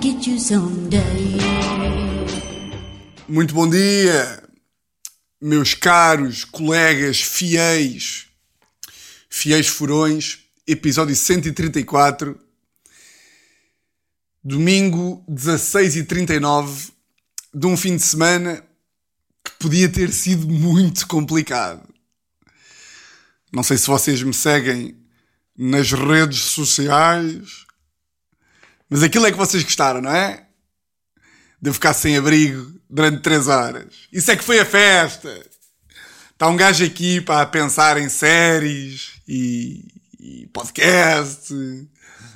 get you someday. Muito bom dia, meus caros colegas fiéis, fiéis furões, episódio 134, domingo 16 e 39 de um fim de semana que podia ter sido muito complicado. Não sei se vocês me seguem nas redes sociais, mas aquilo é que vocês gostaram, não é? De eu ficar sem abrigo durante três horas. Isso é que foi a festa. Está um gajo aqui para pensar em séries e, e podcast,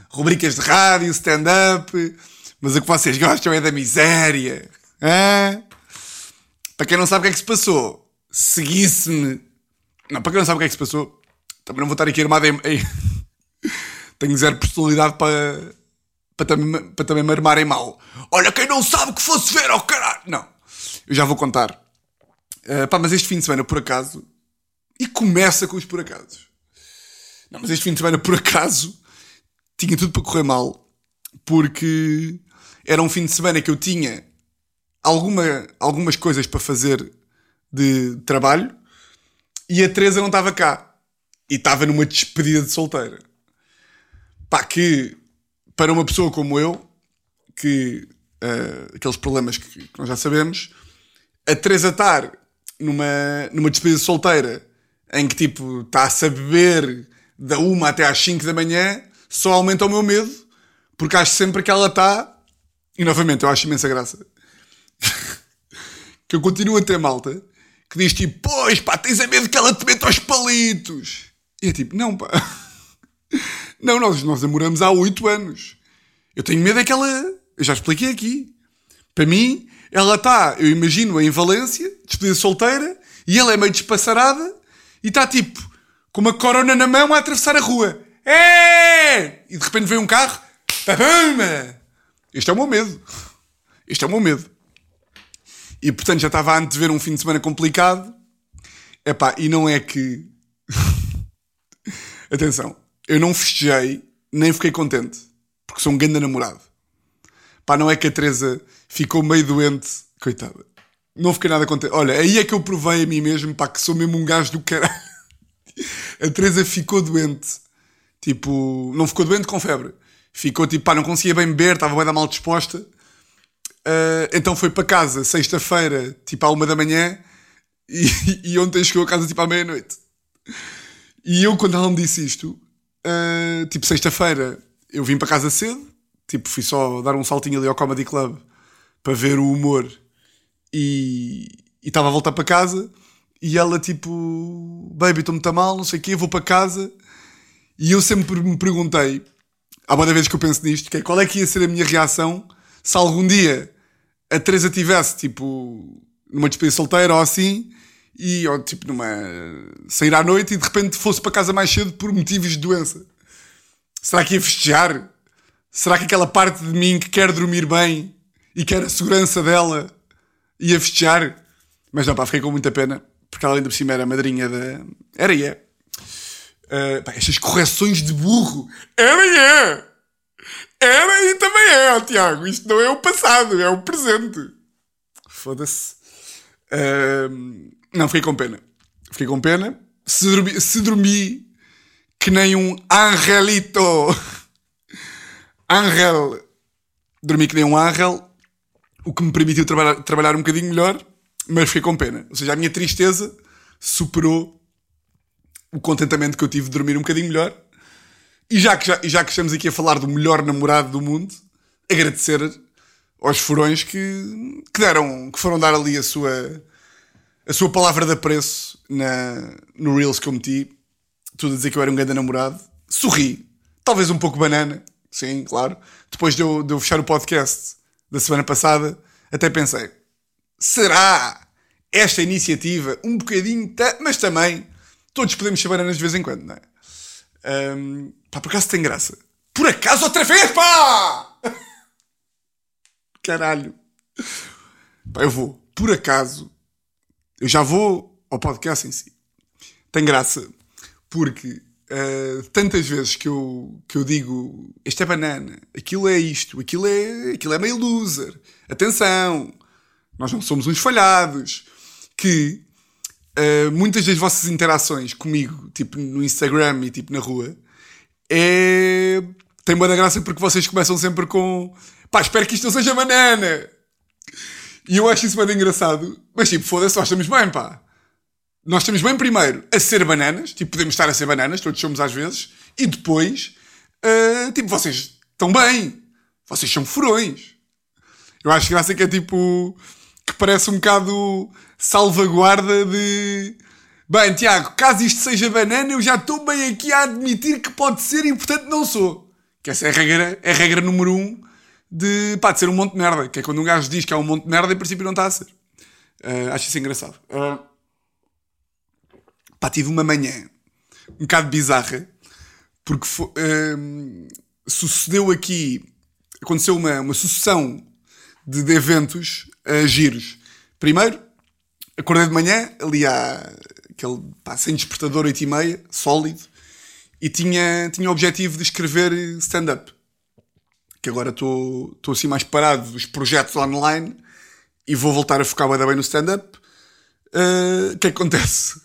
rubricas de rádio, stand-up, mas o que vocês gostam é da miséria. Hã? Para quem não sabe o que é que se passou, seguisse-me. Não, para quem não sabe o que é que se passou, também não vou estar aqui armado em... Tenho zero personalidade para, para, também, para também me armarem mal. Olha, quem não sabe que fosse ver ao caralho! Não, eu já vou contar. Uh, pá, mas este fim de semana, por acaso. E começa com os por acasos. Não, mas este fim de semana, por acaso, tinha tudo para correr mal. Porque era um fim de semana que eu tinha alguma, algumas coisas para fazer de trabalho e a Teresa não estava cá. E estava numa despedida de solteira. Pá, que para uma pessoa como eu, que uh, aqueles problemas que, que, nós já sabemos, a estar numa, numa despedida de solteira em que tipo está-se a beber da uma até às 5 da manhã, só aumenta o meu medo, porque acho sempre que ela está. E novamente, eu acho imensa graça. que eu continuo a ter malta que diz tipo, pois pá, tens a medo que ela te meta aos palitos. E é tipo, não pá. Não, nós, nós namoramos há 8 anos. Eu tenho medo é que ela. Eu já expliquei aqui. Para mim, ela está, eu imagino, em Valência, despedida solteira, e ela é meio despassarada e está tipo, com uma corona na mão a atravessar a rua. É! E de repente vem um carro. Pabama! Este é o meu medo. Este é o meu medo. E portanto já estava a antever um fim de semana complicado. Epá, e não é que. Atenção, eu não festejei, nem fiquei contente, porque sou um grande namorado. Pá, não é que a Teresa ficou meio doente, coitada. Não fiquei nada contente. Olha, aí é que eu provei a mim mesmo, pá, que sou mesmo um gajo do caralho. A Teresa ficou doente. Tipo, não ficou doente com febre. Ficou tipo, pá, não conseguia bem beber, estava bem da mal disposta. Uh, então foi para casa, sexta-feira, tipo à uma da manhã, e, e ontem chegou a casa tipo à meia-noite. E eu, quando ela me disse isto, uh, tipo sexta-feira, eu vim para casa cedo, tipo fui só dar um saltinho ali ao Comedy Club para ver o humor e estava a voltar para casa. E ela, tipo, baby, estou muito mal, não sei o quê, vou para casa. E eu sempre me perguntei, há uma vez que eu penso nisto, que é qual é que ia ser a minha reação se algum dia a Teresa tivesse, tipo, numa despedida solteira ou assim, e, ou tipo, numa. sair à noite e de repente fosse para casa mais cedo por motivos de doença. Será que ia festejar? Será que aquela parte de mim que quer dormir bem e quer a segurança dela ia festejar? Mas não, pá, fiquei com muita pena, porque ela ainda por cima era madrinha da. Era e é. Uh, pá, estas correções de burro. Era e é! Era e também é, Tiago. Isto não é o passado, é o presente. Foda-se. Uh, não, fiquei com pena. Fiquei com pena. Se dormi, se dormi que nem um angelito. Angel. Dormi que nem um angel. O que me permitiu trabalhar, trabalhar um bocadinho melhor. Mas fiquei com pena. Ou seja, a minha tristeza superou o contentamento que eu tive de dormir um bocadinho melhor. E já que, já, já que estamos aqui a falar do melhor namorado do mundo, agradecer aos furões que, que deram, que foram dar ali a sua, a sua palavra de apreço na, no Reels que eu meti. Tudo a dizer que eu era um grande namorado. Sorri. Talvez um pouco banana. Sim, claro. Depois de eu, de eu fechar o podcast da semana passada, até pensei: será esta iniciativa um bocadinho. Mas também, todos podemos ser bananas de vez em quando, não é? Um, pá, por acaso tem graça. Por acaso outra vez, pá! Caralho. Pá, eu vou. Por acaso, eu já vou ao podcast em si. Tem graça. Porque uh, tantas vezes que eu, que eu digo isto é banana, aquilo é isto, aquilo é, aquilo é meio loser. Atenção, nós não somos uns falhados. Que uh, muitas das vossas interações comigo, tipo no Instagram e tipo na rua, é. tem boa graça porque vocês começam sempre com pá, espero que isto não seja banana. E eu acho isso bem engraçado. Mas tipo, foda-se, nós estamos bem, pá. Nós estamos bem primeiro a ser bananas, tipo, podemos estar a ser bananas, todos somos às vezes, e depois, uh, tipo, vocês estão bem. Vocês são furões. Eu acho graça que é tipo. que parece um bocado salvaguarda de. Bem, Tiago, caso isto seja banana, eu já estou bem aqui a admitir que pode ser e portanto não sou. Que essa é a regra, é a regra número um de, pá, de ser um monte de merda. Que é quando um gajo diz que é um monte de merda, em princípio não está a ser. Uh, acho isso engraçado. Uh, pá, tive uma manhã um bocado bizarra, porque foi, uh, sucedeu aqui, aconteceu uma, uma sucessão de, de eventos uh, giros. Primeiro, acordei de manhã, ali há aquele, pá, sem despertador, 8 e meia, sólido, e tinha, tinha o objetivo de escrever stand-up que agora estou assim mais parado dos projetos online e vou voltar a focar bem no stand-up. Uh, o que é que acontece?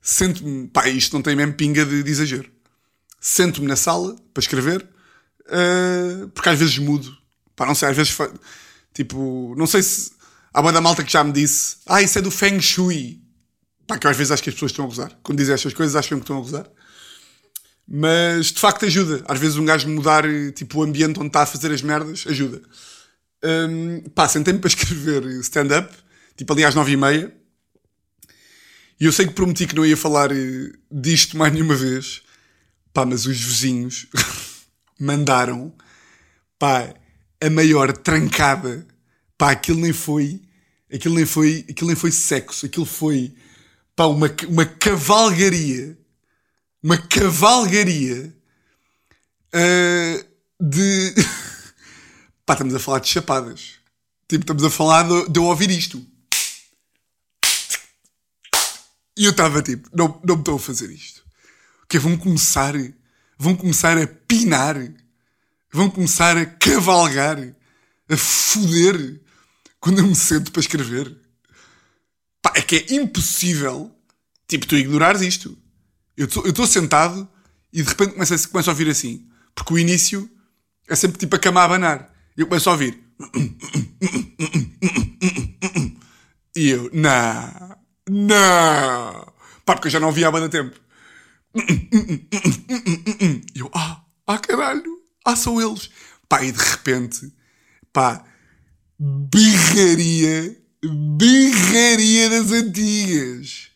Sento-me, pá, isto não tem mesmo pinga de, de exagero. Sento-me na sala para escrever, uh, porque às vezes mudo. Pá, não sei, às vezes, tipo, não sei se. Há boa da malta que já me disse, ah, isso é do Feng Shui. Pá, que às vezes acho que as pessoas estão a gozar. Quando dizem estas coisas, acham que estão a gozar. Mas de facto ajuda. Às vezes um gajo mudar tipo, o ambiente onde está a fazer as merdas ajuda. Um, pá, sentei-me para escrever stand-up, tipo ali às nove e meia. E eu sei que prometi que não ia falar eh, disto mais nenhuma vez. Pá, mas os vizinhos mandaram, pá, a maior trancada. Pá, aquilo nem foi, aquilo nem foi, aquilo nem foi sexo. Aquilo foi, pá, uma, uma cavalgaria uma cavalgaria uh, de. Pá, estamos a falar de chapadas. Tipo, estamos a falar de, de eu ouvir isto. E eu estava tipo, não, não me estou a fazer isto. Que vão começar, vão começar a pinar, vão começar a cavalgar, a foder quando eu me sento para escrever. Pá, é que é impossível, tipo, tu ignorares isto. Eu estou sentado e de repente começo a, começo a ouvir assim. Porque o início é sempre tipo a cama a abanar. Eu começo a ouvir. E eu, não, não. Pá, porque eu já não ouvia há banda tempo. E eu, ah, ah caralho, ah, são eles. Pá, e de repente, pá, birraria, birraria das antigas.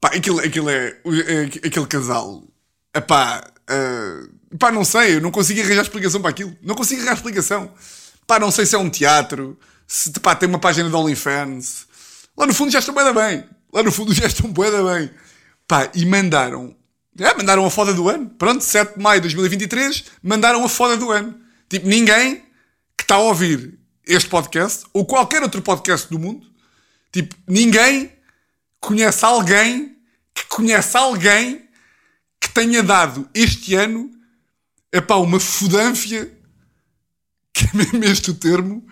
Pá, aquilo, aquilo é, é aquele casal. Epá, uh, pá, não sei, eu não consigo arranjar explicação para aquilo. Não consigo arranjar explicação. Pá, não sei se é um teatro, se pá, tem uma página de OnlyFans. Lá no fundo já estão bem bem. Lá no fundo já estão bem bem. Pá, e mandaram. É, mandaram a foda do ano. Pronto, 7 de maio de 2023, mandaram a foda do ano. Tipo, ninguém que está a ouvir este podcast, ou qualquer outro podcast do mundo, tipo, ninguém conhece alguém que conhece alguém que tenha dado este ano epá, uma fudânfia, que é mesmo este o termo,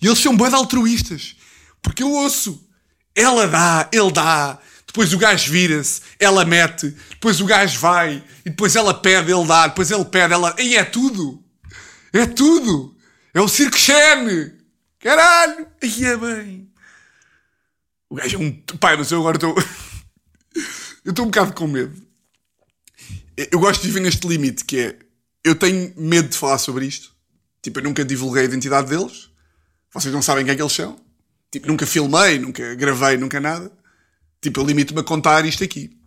e eles são bem altruístas. Porque eu ouço, ela dá, ele dá, depois o gajo vira-se, ela mete, depois o gajo vai, e depois ela pede, ele dá, depois ele pede, ela. E é tudo! É tudo! É o Circo Xene! Caralho! Aí é bem! O gajo é um. Pai, não sei, agora estou. eu estou um bocado com medo. Eu gosto de viver neste limite que é. Eu tenho medo de falar sobre isto. Tipo, eu nunca divulguei a identidade deles. Vocês não sabem quem é que eles são. Tipo, nunca filmei, nunca gravei, nunca nada. Tipo, eu limito-me a contar isto aqui.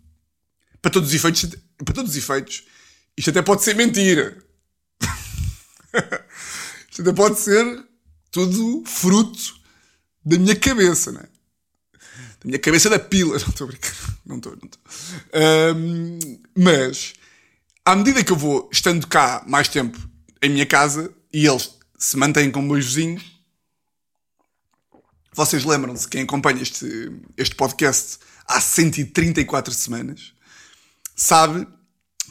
Para todos os efeitos. Para todos os efeitos. Isto até pode ser mentira. isto até pode ser tudo fruto da minha cabeça, não é? Da minha cabeça da pila. Não estou a brincar. Não estou, não estou. Um, mas, à medida que eu vou estando cá mais tempo em minha casa e eles se mantêm como meus vizinhos, vocês lembram-se, quem acompanha este, este podcast há 134 semanas, sabe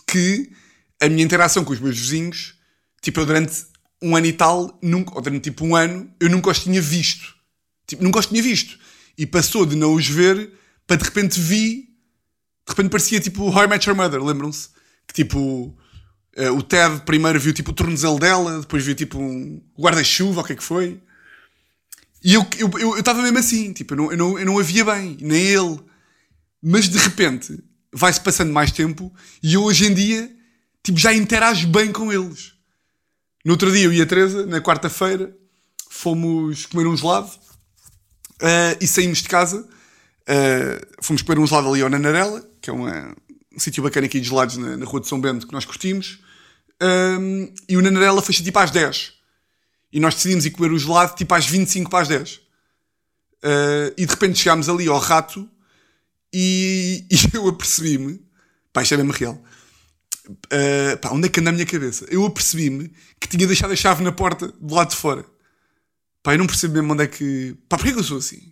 que a minha interação com os meus vizinhos, tipo, eu durante um ano e tal, nunca, ou durante tipo um ano, eu nunca os tinha visto. Tipo, nunca os tinha visto. E passou de não os ver para de repente vi. De repente parecia tipo How I Met Your Mother, lembram-se? Que tipo. eh, o Ted primeiro viu tipo o tornozelo dela, depois viu tipo um guarda-chuva, o que é que foi. E eu estava eu, eu, estava mesmo assim, tipo, eu não, eu, não, eu não a via bem, nem ele. Mas de repente vai-se passando mais tempo e eu hoje em dia tipo, já interajo bem com eles. No outro dia eu e a Teresa, na quarta-feira, fomos comer um gelado uh, e saímos de casa. Uh, fomos comer um gelado ali ao Nanarela, que é uma, um sítio bacana aqui de gelados na, na Rua de São Bento que nós curtimos. Um, e o Nanarela fecha tipo às 10. E nós decidimos ir comer o gelado tipo às 25 para as 10. Uh, e de repente chegámos ali ao rato e, e eu apercebi-me. Pá, isto é mesmo real. Uh, pá, onde é que anda a minha cabeça? Eu apercebi-me que tinha deixado a chave na porta do lado de fora. Pá, eu não percebo mesmo onde é que. Pá, porquê que eu sou assim? Ou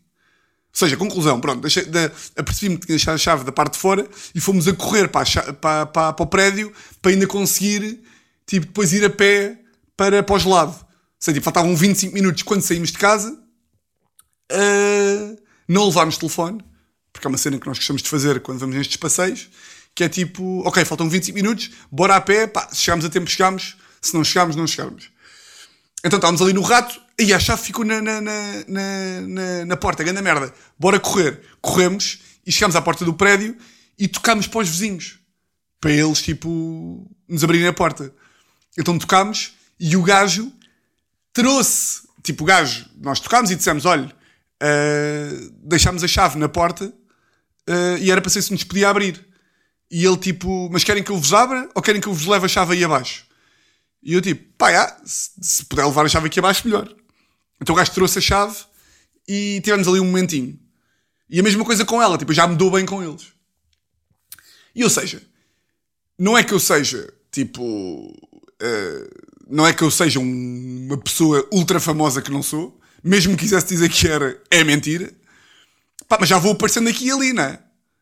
seja, conclusão, pronto, deixei, de, apercebi-me que tinha deixado a chave da parte de fora e fomos a correr para, a, para, para, para o prédio para ainda conseguir, tipo, depois ir a pé para, para o gelado. Ou seja, tipo, faltavam 25 minutos quando saímos de casa. Uh, não levámos telefone, porque é uma cena que nós gostamos de fazer quando vamos nestes passeios, que é tipo, ok, faltam 25 minutos, bora a pé, pá, se chegarmos a tempo, chegamos, se não chegarmos, não chegamos. Então estávamos ali no rato e a chave ficou na, na, na, na, na porta, grande merda. Bora correr. Corremos e chegámos à porta do prédio e tocámos para os vizinhos. Para eles, tipo, nos abrirem a porta. Então tocámos e o gajo trouxe, tipo, o gajo, nós tocámos e dissemos, olha, uh, deixámos a chave na porta uh, e era para ser se nos podia abrir. E ele tipo, mas querem que eu vos abra ou querem que eu vos leve a chave aí abaixo? E eu tipo, pá, já, se, se puder levar a chave aqui abaixo, melhor. Então o gajo trouxe a chave e tivemos ali um momentinho. E a mesma coisa com ela, tipo, já me dou bem com eles. E ou seja, não é que eu seja, tipo, uh, não é que eu seja um, uma pessoa ultra famosa que não sou, mesmo que quisesse dizer que era, é mentira. Pá, mas já vou aparecendo aqui e ali, não é?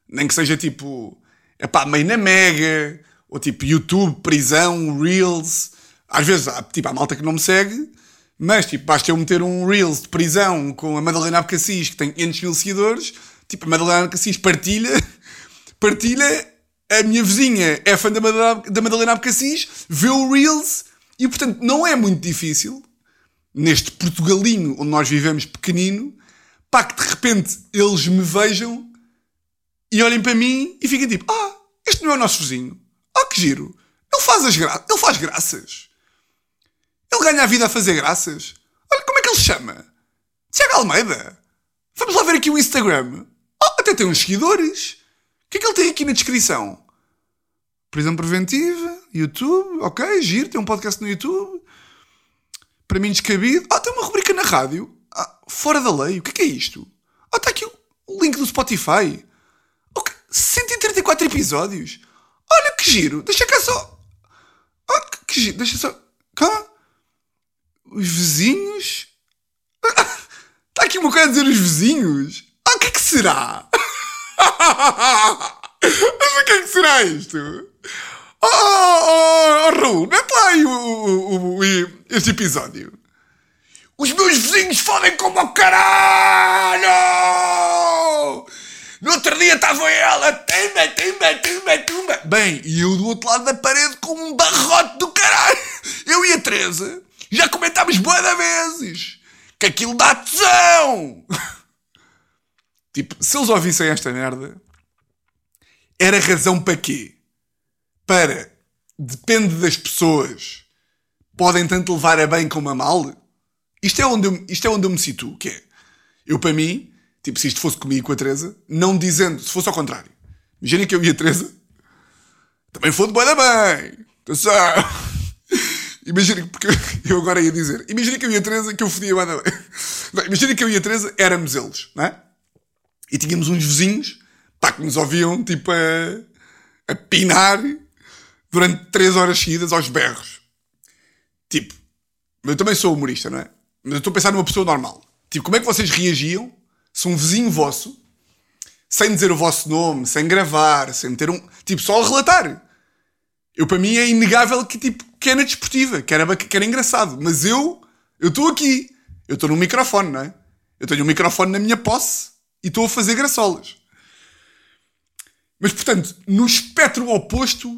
Nem que seja tipo, é pá, meio na Mega, ou tipo YouTube, prisão, Reels. Às vezes tipo, há malta que não me segue, mas tipo, basta eu meter um Reels de prisão com a Madalena Abcacis, que tem 500 mil seguidores, tipo, a Madalena Abcacis partilha, partilha, a minha vizinha é fã da Madalena, da Madalena Abcacis, vê o Reels, e portanto não é muito difícil, neste Portugalinho onde nós vivemos pequenino, pá, que de repente eles me vejam e olhem para mim e fiquem tipo: Ah, este não é o nosso vizinho. Ah, que giro. Ele faz, as gra ele faz graças. Ele ganha a vida a fazer graças. Olha, como é que ele se chama? Tiago Almeida. Vamos lá ver aqui o Instagram. Ah, até tem uns seguidores. O que é que ele tem aqui na descrição? Prisão preventiva, YouTube, ok, giro, tem um podcast no YouTube. Para mim descabido. Ah, tem uma rubrica na rádio. Ah, fora da lei. O que é, que é isto? Ah, está aqui o link do Spotify. 134 episódios. Olha que giro. Deixa cá só. Oh, que, que giro. Deixa só. Cá. Os vizinhos. Está aqui uma coisa a dizer os vizinhos. Ah, o que é que será? Mas o que é que será isto? Oh, oh, oh, oh Raul, mete lá aí o, o, o, este episódio. Os meus vizinhos fodem como o caralho! No outro dia estava ela, tumba, tumba, tumba, tumba. Bem, e eu do outro lado da parede com um barrote do caralho. Eu e a Teresa já comentámos boa vezes que aquilo dá tesão. tipo, se eles ouvissem esta merda, era razão para quê? Para, depende das pessoas, podem tanto levar a bem como a mal. Isto é onde eu, isto é onde eu me situo, que é, eu para mim, Tipo, se isto fosse comigo com a Teresa, não dizendo, se fosse ao contrário. Imaginem que eu e a Teresa também foi boa bem. Atenção. Imaginem, porque eu agora ia dizer, imaginem que eu e a Teresa que eu fodia bem. Imaginem que eu e a Teresa éramos eles, não é? E tínhamos uns vizinhos, pá, que nos ouviam, tipo, a, a pinar durante três horas seguidas aos berros. Tipo, eu também sou humorista, não é? Mas eu estou a pensar numa pessoa normal. Tipo, como é que vocês reagiam se um vizinho vosso, sem dizer o vosso nome, sem gravar, sem meter um. Tipo, só relatar. Eu, para mim, é inegável que, tipo, que era desportiva, que era, que era engraçado. Mas eu, eu estou aqui. Eu estou num microfone, não é? Eu tenho um microfone na minha posse e estou a fazer graçolas. Mas, portanto, no espectro oposto,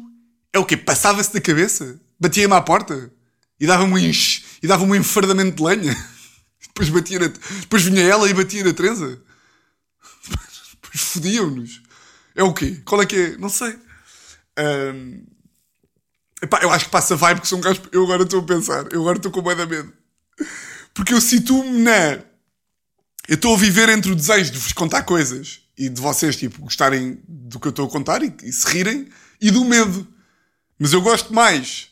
é o quê? Passava-se da cabeça? Batia-me à porta? E dava-me um, e dava um enfardamento de lenha? Depois, batia na... Depois vinha ela e batia na Teresa? Depois fodiam-nos. É o quê? Qual é que é? Não sei. Um... Epá, eu acho que passa vibe que sou um gajo. Eu agora estou a pensar. Eu agora estou com medo medo. Porque eu situo-me na. Eu estou a viver entre o desejo de vos contar coisas e de vocês, tipo, gostarem do que eu estou a contar e, e se rirem e do medo. Mas eu gosto mais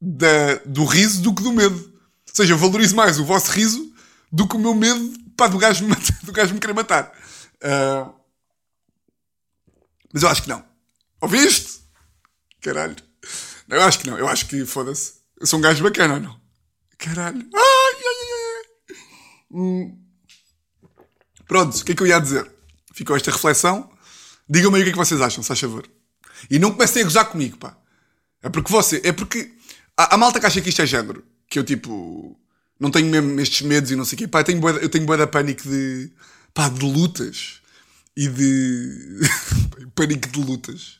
da, do riso do que do medo. Ou seja, eu valorizo mais o vosso riso do que o meu medo pá, do, gajo me, do gajo me querer matar. Uh... Mas eu acho que não. Ouviste? Caralho. Eu acho que não. Eu acho que, foda-se. Eu sou um gajo bacana não? Caralho. Ai, ai, ai. Hum. Pronto, o que é que eu ia dizer? Ficou esta reflexão. Digam-me aí o que é que vocês acham, se faz favor. E não comecem a gozar comigo, pá. É porque você. É porque. Há, há malta que acha que isto é género. Que eu, tipo. Não tenho mesmo estes medos e não sei o quê. Pá, eu tenho boa, eu tenho boa da pânico de. pá, de lutas. E de. pânico de lutas.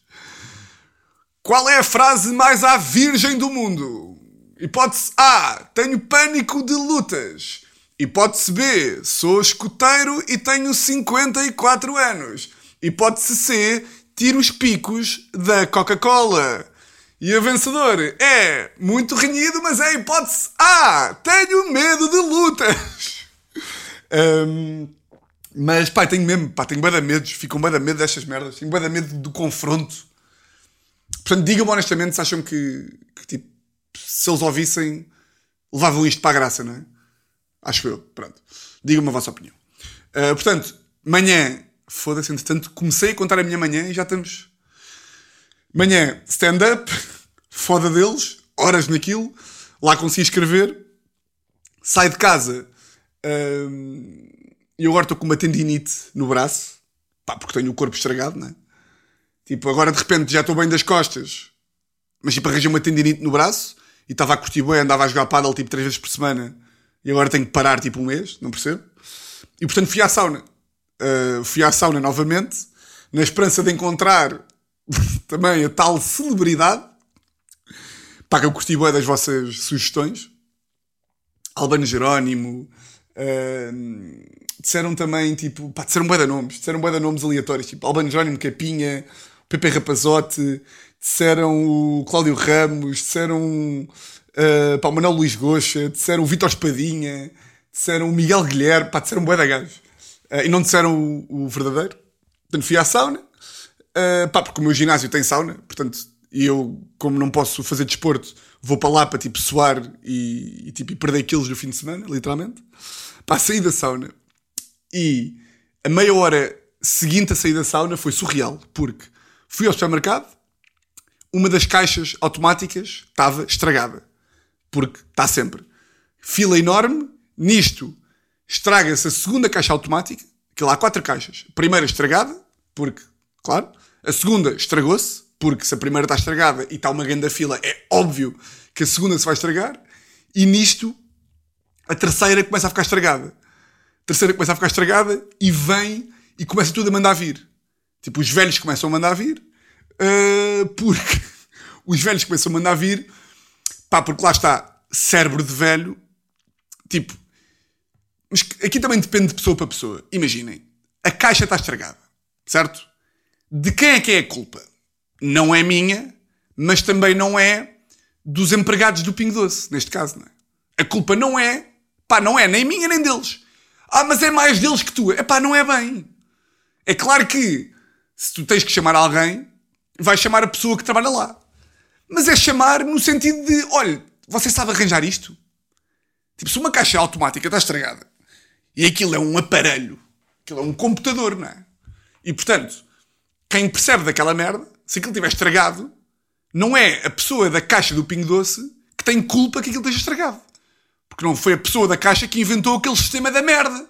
Qual é a frase mais à virgem do mundo? Hipótese A. Tenho pânico de lutas. Hipótese B. Sou escoteiro e tenho 54 anos. Hipótese C. Tiro os picos da Coca-Cola. E a vencedora é muito renhido, mas é hipótese A. Tenho medo de lutas. um, mas, pá, tenho mesmo, pá, tenho bada medos. Fico bada medo destas merdas. Tenho bada medo do confronto. Portanto, digam-me honestamente se acham que, que, tipo, se eles ouvissem, levavam isto para a graça, não é? Acho eu. Pronto. Digam-me a vossa opinião. Uh, portanto, manhã, foda-se, entretanto, comecei a contar a minha manhã e já estamos Manhã, stand-up, foda deles, horas naquilo, lá consegui escrever, sai de casa hum, e agora estou com uma tendinite no braço, pá, porque tenho o corpo estragado, né? Tipo, agora de repente já estou bem das costas, mas tipo, arranjei uma tendinite no braço e estava a curtir bem, andava a jogar paddle tipo três vezes por semana e agora tenho que parar tipo um mês, não percebo? E portanto fui à sauna. Uh, fui à sauna novamente, na esperança de encontrar também a tal celebridade. Pá, que eu curti bem das vossas sugestões. Albano Jerónimo. Uh, disseram também, tipo, pá, disseram bué de nomes. Disseram bué de nomes aleatórios. Tipo, Albano Jerónimo Capinha, Pepe Rapazote. Disseram o Cláudio Ramos. Disseram uh, pá, o Manuel Luís Goxa. Disseram o Vitor Espadinha. Disseram o Miguel Guilherme. Pá, disseram bué da gajos. Uh, e não disseram o, o verdadeiro. Portanto, fui à sauna Uh, pá, porque o meu ginásio tem sauna, portanto, e eu, como não posso fazer desporto, vou para lá para tipo suar e, e tipo, perder quilos no fim de semana, literalmente. Pá, saí da sauna e a meia hora seguinte a sair da sauna foi surreal, porque fui ao supermercado, uma das caixas automáticas estava estragada, porque está sempre. Fila enorme, nisto estraga-se a segunda caixa automática, que lá há quatro caixas. A primeira estragada, porque, claro, a segunda estragou-se, porque se a primeira está estragada e está uma grande fila, é óbvio que a segunda se vai estragar. E nisto, a terceira começa a ficar estragada. A terceira começa a ficar estragada e vem e começa tudo a mandar vir. Tipo, os velhos começam a mandar vir, uh, porque os velhos começam a mandar vir, pá, porque lá está, cérebro de velho, tipo, mas aqui também depende de pessoa para pessoa. Imaginem, a caixa está estragada, certo? De quem é que é a culpa? Não é minha, mas também não é dos empregados do Pingo Doce, neste caso, não é? A culpa não é, pá, não é nem minha nem deles. Ah, mas é mais deles que tu. É pá, não é bem. É claro que se tu tens que chamar alguém, vais chamar a pessoa que trabalha lá. Mas é chamar no sentido de, olha, você sabe arranjar isto? Tipo, se uma caixa automática está estragada e aquilo é um aparelho, aquilo é um computador, não é? E portanto, quem percebe daquela merda, se aquilo estiver estragado, não é a pessoa da caixa do Pingo Doce que tem culpa que aquilo esteja estragado. Porque não foi a pessoa da caixa que inventou aquele sistema da merda.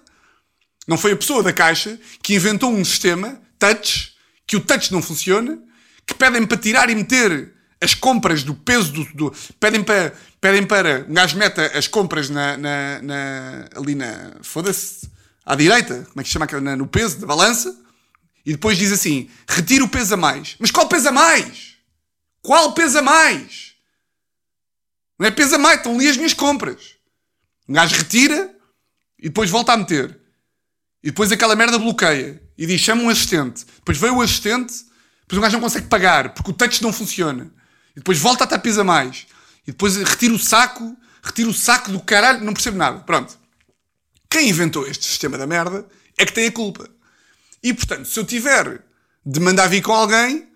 Não foi a pessoa da caixa que inventou um sistema, touch, que o touch não funciona, que pedem para tirar e meter as compras do peso do. do pedem, para, pedem para. Um gajo meta as compras na, na, na ali na. Foda-se. À direita, como é que se chama aquela? No peso da balança. E depois diz assim: retira o peso a mais. Mas qual pesa mais? Qual pesa mais? Não é pesa mais, estão ali as minhas compras. Um gajo retira e depois volta a meter. E depois aquela merda bloqueia. E diz: chama um assistente. Depois veio o assistente, depois o gajo não consegue pagar porque o touch não funciona. E depois volta a estar pesa mais. E depois retira o saco, retira o saco do caralho, não percebo nada. Pronto. Quem inventou este sistema da merda é que tem a culpa. E portanto, se eu tiver de mandar vir com alguém,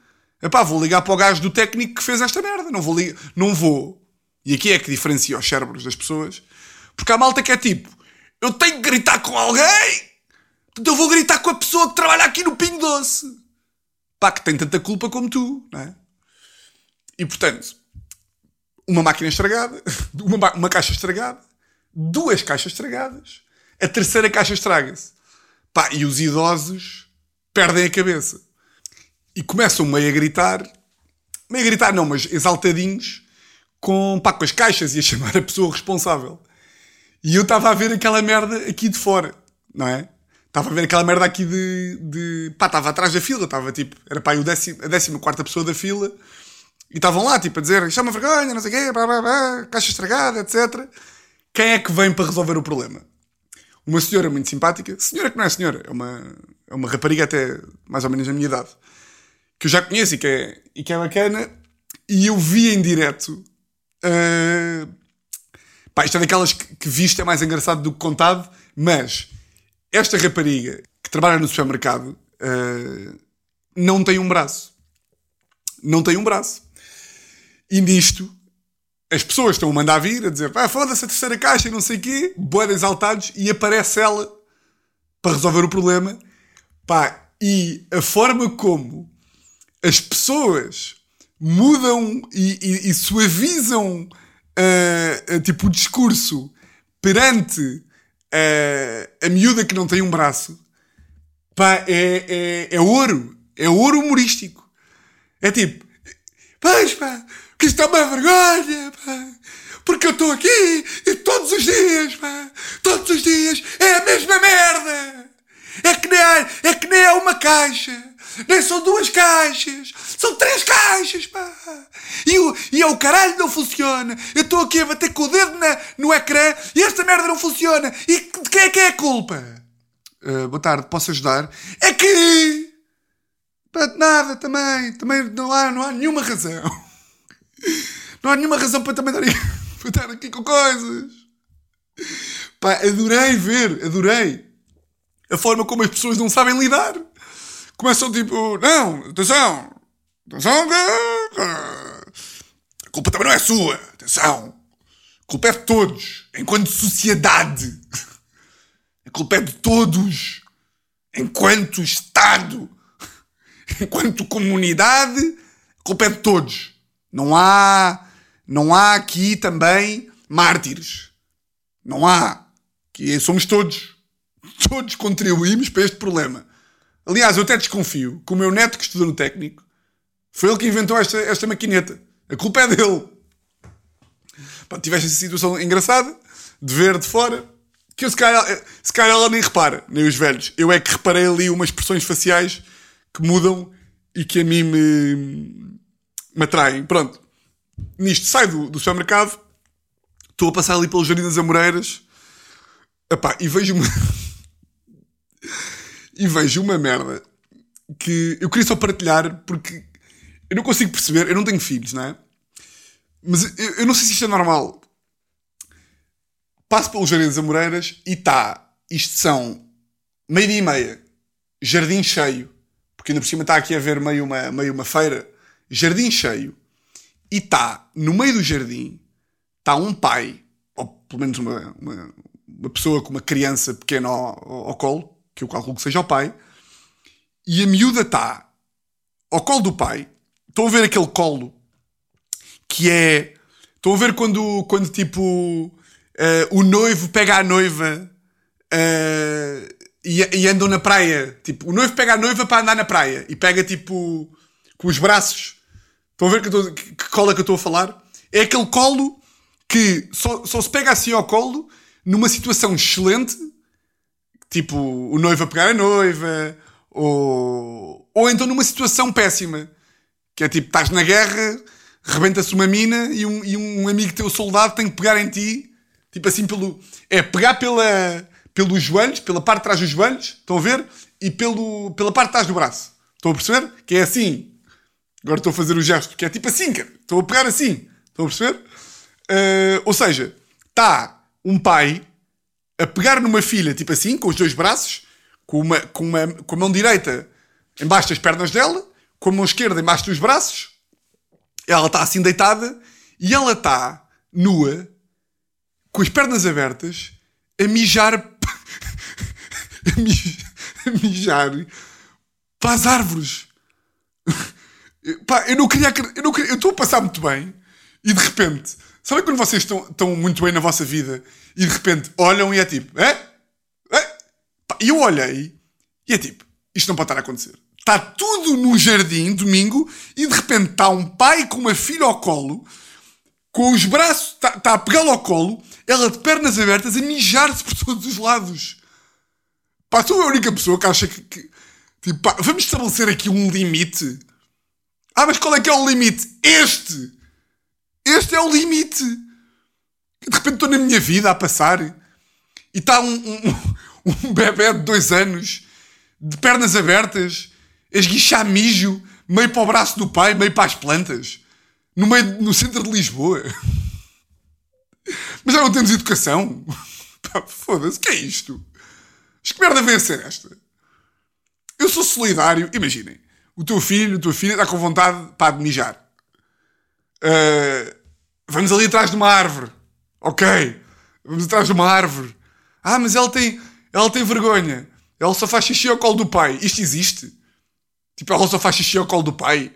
epá, vou ligar para o gajo do técnico que fez esta merda. Não vou ligar, não vou. E aqui é que diferencia os cérebros das pessoas. Porque há malta que é tipo, eu tenho que gritar com alguém, então eu vou gritar com a pessoa que trabalha aqui no Pingo Doce. Pá, que tem tanta culpa como tu, não é? E portanto, uma máquina estragada, uma, ma- uma caixa estragada, duas caixas estragadas, a terceira caixa estraga-se. Pá, e os idosos perdem a cabeça. E começam meio a gritar, meio a gritar não, mas exaltadinhos, com, pá, com as caixas e a chamar a pessoa responsável. E eu estava a ver aquela merda aqui de fora, não é? Estava a ver aquela merda aqui de. de pá, estava atrás da fila, estava tipo. Era pá, o décimo, a décima quarta pessoa da fila. E estavam lá, tipo, a dizer: chama vergonha, não sei o quê, blá, blá, blá, caixa estragada, etc. Quem é que vem para resolver o problema? Uma senhora muito simpática, senhora que não é senhora, é uma, é uma rapariga até mais ou menos da minha idade, que eu já conheço e que é, e que é bacana, e eu vi em direto. ah, Pá, isto é daquelas que, que visto é mais engraçado do que contado, mas esta rapariga que trabalha no supermercado ah, não tem um braço. Não tem um braço. E nisto, as pessoas estão a mandar vir, a dizer pá, foda-se a terceira caixa e não sei o quê, boas exaltados, e aparece ela para resolver o problema. Pá, e a forma como as pessoas mudam e, e- e suavizam ah, ah, tipo o discurso perante ah, a miúda que não tem um braço, pá, é, é, é ouro. É ouro humorístico. É tipo, pois pá, que isto é uma vergonha, pá. Porque eu estou aqui e todos os dias, pá, todos os dias é a mesma merda. É que nem, é, é que nem é uma caixa. Nem são duas caixas. São três caixas, pá. E o, e é o caralho não funciona. Eu estou aqui a bater com o dedo na, no ecrã e esta merda não funciona. E de quem é que é a culpa? Ah, boa tarde, posso ajudar? É que... Pronto, nada, também. Também não há, não há nenhuma razão. Não há nenhuma razão para também estar, para estar aqui com coisas. Pá, adorei ver, adorei. A forma como as pessoas não sabem lidar. Começam tipo, não, atenção. Atenção. A culpa também não é sua. Atenção. A culpa é de todos. Enquanto sociedade. A culpa é de todos. Enquanto Estado enquanto comunidade, a culpa é de todos. Não há, não há aqui também mártires. Não há. Que somos todos. Todos contribuímos para este problema. Aliás, eu até desconfio que o meu neto que estudou no técnico foi ele que inventou esta, esta maquineta. A culpa é dele. Pá, tiveste essa situação engraçada de ver de fora que eu, se, calhar, se calhar ela nem repara, nem os velhos. Eu é que reparei ali umas expressões faciais que mudam e que a mim me, me atraem. Pronto. Nisto, saio do, do supermercado, estou a passar ali pelo Jardim das Amoreiras epá, e vejo uma. e vejo uma merda que eu queria só partilhar porque eu não consigo perceber, eu não tenho filhos, não é? Mas eu, eu não sei se isto é normal. Passo pelo Jardim das Amoreiras e está. Isto são meio-dia e meia. Jardim cheio. Porque ainda por cima está aqui a ver meio uma, meio uma feira. Jardim cheio. E está, no meio do jardim, está um pai, ou pelo menos uma, uma, uma pessoa com uma criança pequena ao, ao colo, que eu calculo que seja o pai, e a miúda está ao colo do pai. Estão a ver aquele colo que é. Estão a ver quando, quando tipo. eh, o noivo pega a noiva eh, e, e andam na praia. Tipo, o noivo pega a noiva para andar na praia e pega tipo com os braços Estão a ver que, estou- que- que colo é que eu estou a falar? É aquele colo que só, só se pega assim ao colo numa situação excelente, tipo o noivo a pegar a noiva, ou, ou então numa situação péssima, que é tipo, estás na guerra, rebenta-se uma mina e um, e um amigo teu soldado tem que pegar em ti, tipo assim, pelo. É pegar pela, pelos joelhos, pela parte de trás dos joelhos, estão a ver? E pelo, pela parte de trás do braço. Estão a perceber? Que é assim. Agora estou a fazer o gesto, que é tipo assim, cara. Estou a pegar assim. Estão a perceber? Uh, ou seja, está um pai a pegar numa filha, tipo assim, com os dois braços, com, uma, com, uma, com a mão direita embaixo das pernas dela, com a mão esquerda embaixo dos braços. Ela está assim deitada e ela está nua, com as pernas abertas, a mijar. a mi- a mijar para as árvores. Pá, Eu não queria- eu estou a passar muito bem e de repente. Sabe quando vocês estão, estão muito bem na vossa vida e de repente olham e é tipo, é? É? E eu olhei e é tipo, isto não pode estar a acontecer. Está tudo no jardim, domingo, e de repente está um pai com uma filha ao colo, com os braços, está, está a pegá-la ao colo, ela de pernas abertas, a mijar-se por todos os lados. Pá, sou a única pessoa que acha que. que- tipo, pá, vamos estabelecer aqui um limite. Ah, mas qual é que é o limite? Este! Este é o limite! De repente estou na minha vida a passar e está um, um, um bebê de dois anos, de pernas abertas, a esguichar mijo, meio para o braço do pai, meio para as plantas, no, meio, no centro de Lisboa. Mas já não temos educação? Foda-se, o que é isto? Mas que merda vem a ser esta? Eu sou solidário. Imaginem. O teu filho, a tua filha está com vontade pá, de mijar. Ah, vamos ali atrás de uma árvore. Ok. Vamos atrás de uma árvore. Ah, mas ela tem, ela tem vergonha. Ela só faz xixi ao colo do pai. Isto existe? Tipo, ela só faz xixi ao colo do pai.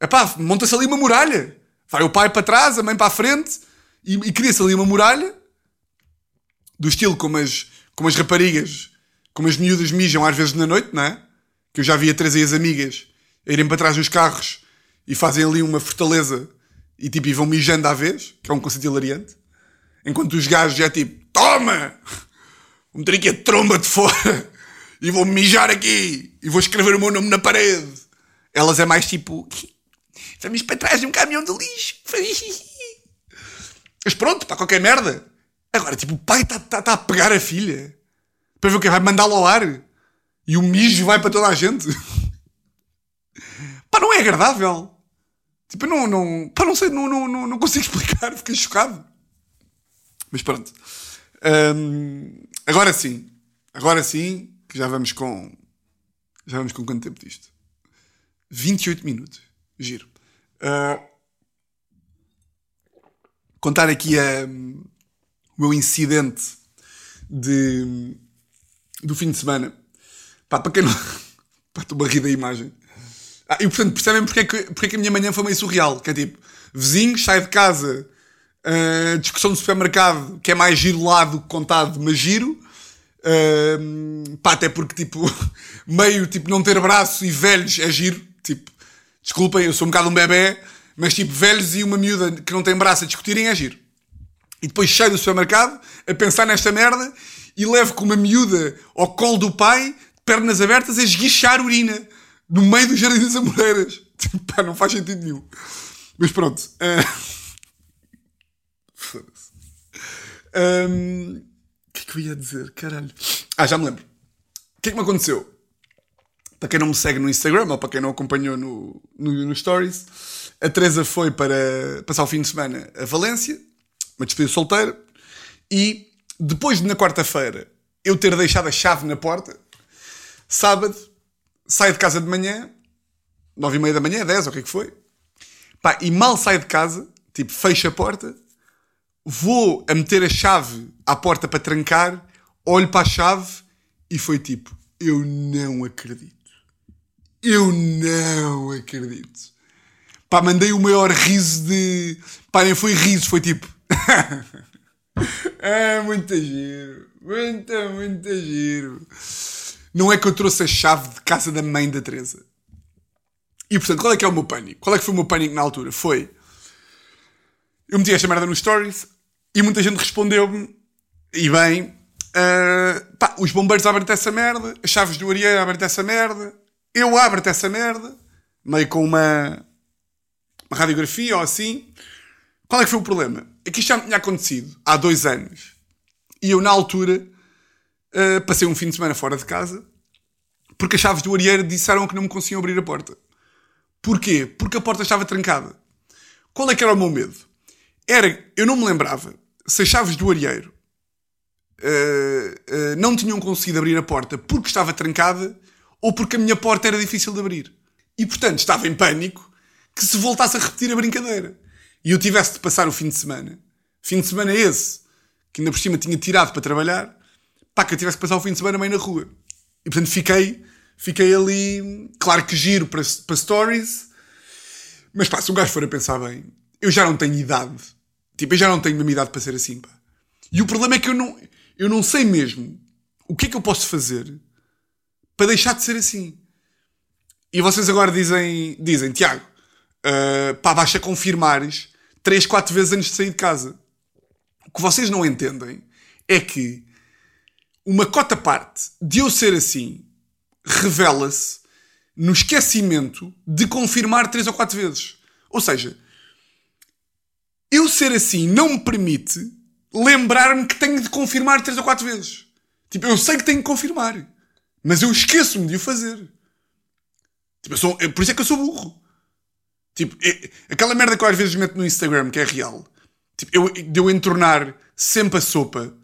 Epá, monta-se ali uma muralha. Vai o pai para trás, a mãe para a frente e, e cria-se ali uma muralha do estilo como as, como as raparigas, como as miúdas mijam às vezes na noite, não é? Que eu já vi a Teresa e as amigas a irem para trás dos carros e fazem ali uma fortaleza e tipo e vão mijando à vez, que é um conceito hilariante. Enquanto os gajos já tipo, toma! Vou meter aqui a tromba de fora e vou mijar aqui e vou escrever o meu nome na parede. Elas é mais tipo, vamos para trás de um caminhão de lixo. Mas pronto, para qualquer merda. Agora, tipo, o pai está tá, tá a pegar a filha para ver o que vai mandá-la ao ar e o mijo vai para toda a gente. Pá, não é agradável. Tipo, não, não, pá, não sei, não, não, não, não consigo explicar, fiquei chocado. Mas pronto. Hum, agora sim, agora sim, que já vamos com. Já vamos com quanto tempo disto? 28 minutos. Giro. Ah, contar aqui a, o meu incidente de, do fim de semana. Pá, para quem não. Pá, estou rir da imagem. Ah, e portanto percebem porque é, que, porque é que a minha manhã foi meio surreal. Que é tipo, vizinhos, sai de casa, ah, discussão do supermercado, que é mais giro lá do que contado, mas giro. Ah, pá, até porque tipo, meio tipo não ter braço e velhos é giro. Tipo, desculpem, eu sou um bocado um bebê, mas tipo, velhos e uma miúda que não tem braço a discutirem é giro. E depois saio do supermercado a pensar nesta merda e levo com uma miúda ao colo do pai, pernas abertas, a esguichar urina no meio do Jardim das Amoreiras. Tipo, pá, não faz sentido nenhum. Mas pronto. Ahm, O que é que eu ia dizer? Caralho. Ah, já me lembro. O que é que me aconteceu? Para quem não me segue no Instagram ou para quem não acompanhou no, no, no Stories, a Teresa foi para passar o fim de semana a Valência, uma despedida solteira, e depois de na quarta-feira eu ter deixado a chave na porta, sábado, saio de casa de manhã, nove e meia da manhã, dez, ou o que é que foi, pá, e mal saio de casa, tipo, fecho a porta, vou a meter a chave à porta para trancar, olho para a chave e foi tipo, eu não acredito. Eu não acredito. Pá, mandei o maior riso de. Pá, nem foi riso, foi tipo. ah, muito giro. Muito, muito giro. Não é que eu trouxe a chave de casa da mãe da Teresa. E portanto, qual é que é o meu pânico? Qual é que foi o meu pânico na altura? Foi. Eu meti esta merda nos stories e muita gente respondeu-me, e bem, uh, pá, os bombeiros abrem-te essa merda, as chaves do areia abrem-te essa merda, eu abro-te essa merda, meio com uma, uma radiografia ou assim. Qual é que foi o problema? É que isto já me tinha acontecido há dois anos. E eu, na altura, uh, passei um fim de semana fora de casa porque as chaves do areeiro disseram que não me conseguiam abrir a porta. Porquê? Porque a porta estava trancada. Qual é que era o meu medo? Era, eu não me lembrava se as chaves do areeiro uh, uh, não tinham conseguido abrir a porta porque estava trancada ou porque a minha porta era difícil de abrir. E portanto estava em pânico que se voltasse a repetir a brincadeira e eu tivesse de passar o fim de semana, fim de semana esse, que ainda por cima tinha tirado para trabalhar, pá, que eu tivesse que passar o fim de semana meio na rua. E portanto fiquei, fiquei ali, claro que giro para, para stories, mas pá, se um gajo for a pensar bem, eu já não tenho idade. Tipo, eu já não tenho mesma idade para ser assim, pá. E o problema é que eu não, eu não sei mesmo o que é que eu posso fazer para deixar de ser assim. E vocês agora dizem, dizem Tiago, uh, pá, basta confirmares 3, 4 vezes antes de sair de casa. O que vocês não entendem é que uma cota parte de eu ser assim revela-se no esquecimento de confirmar 3 ou 4 vezes. Ou seja, eu ser assim não me permite lembrar-me que tenho de confirmar 3 ou 4 vezes. Tipo, eu sei que tenho de confirmar, mas eu esqueço-me de o fazer. Tipo, sou, por isso é que eu sou burro. Tipo, é, aquela merda que eu às vezes meto no Instagram, que é real. Tipo, eu, de eu entornar sempre a sopa.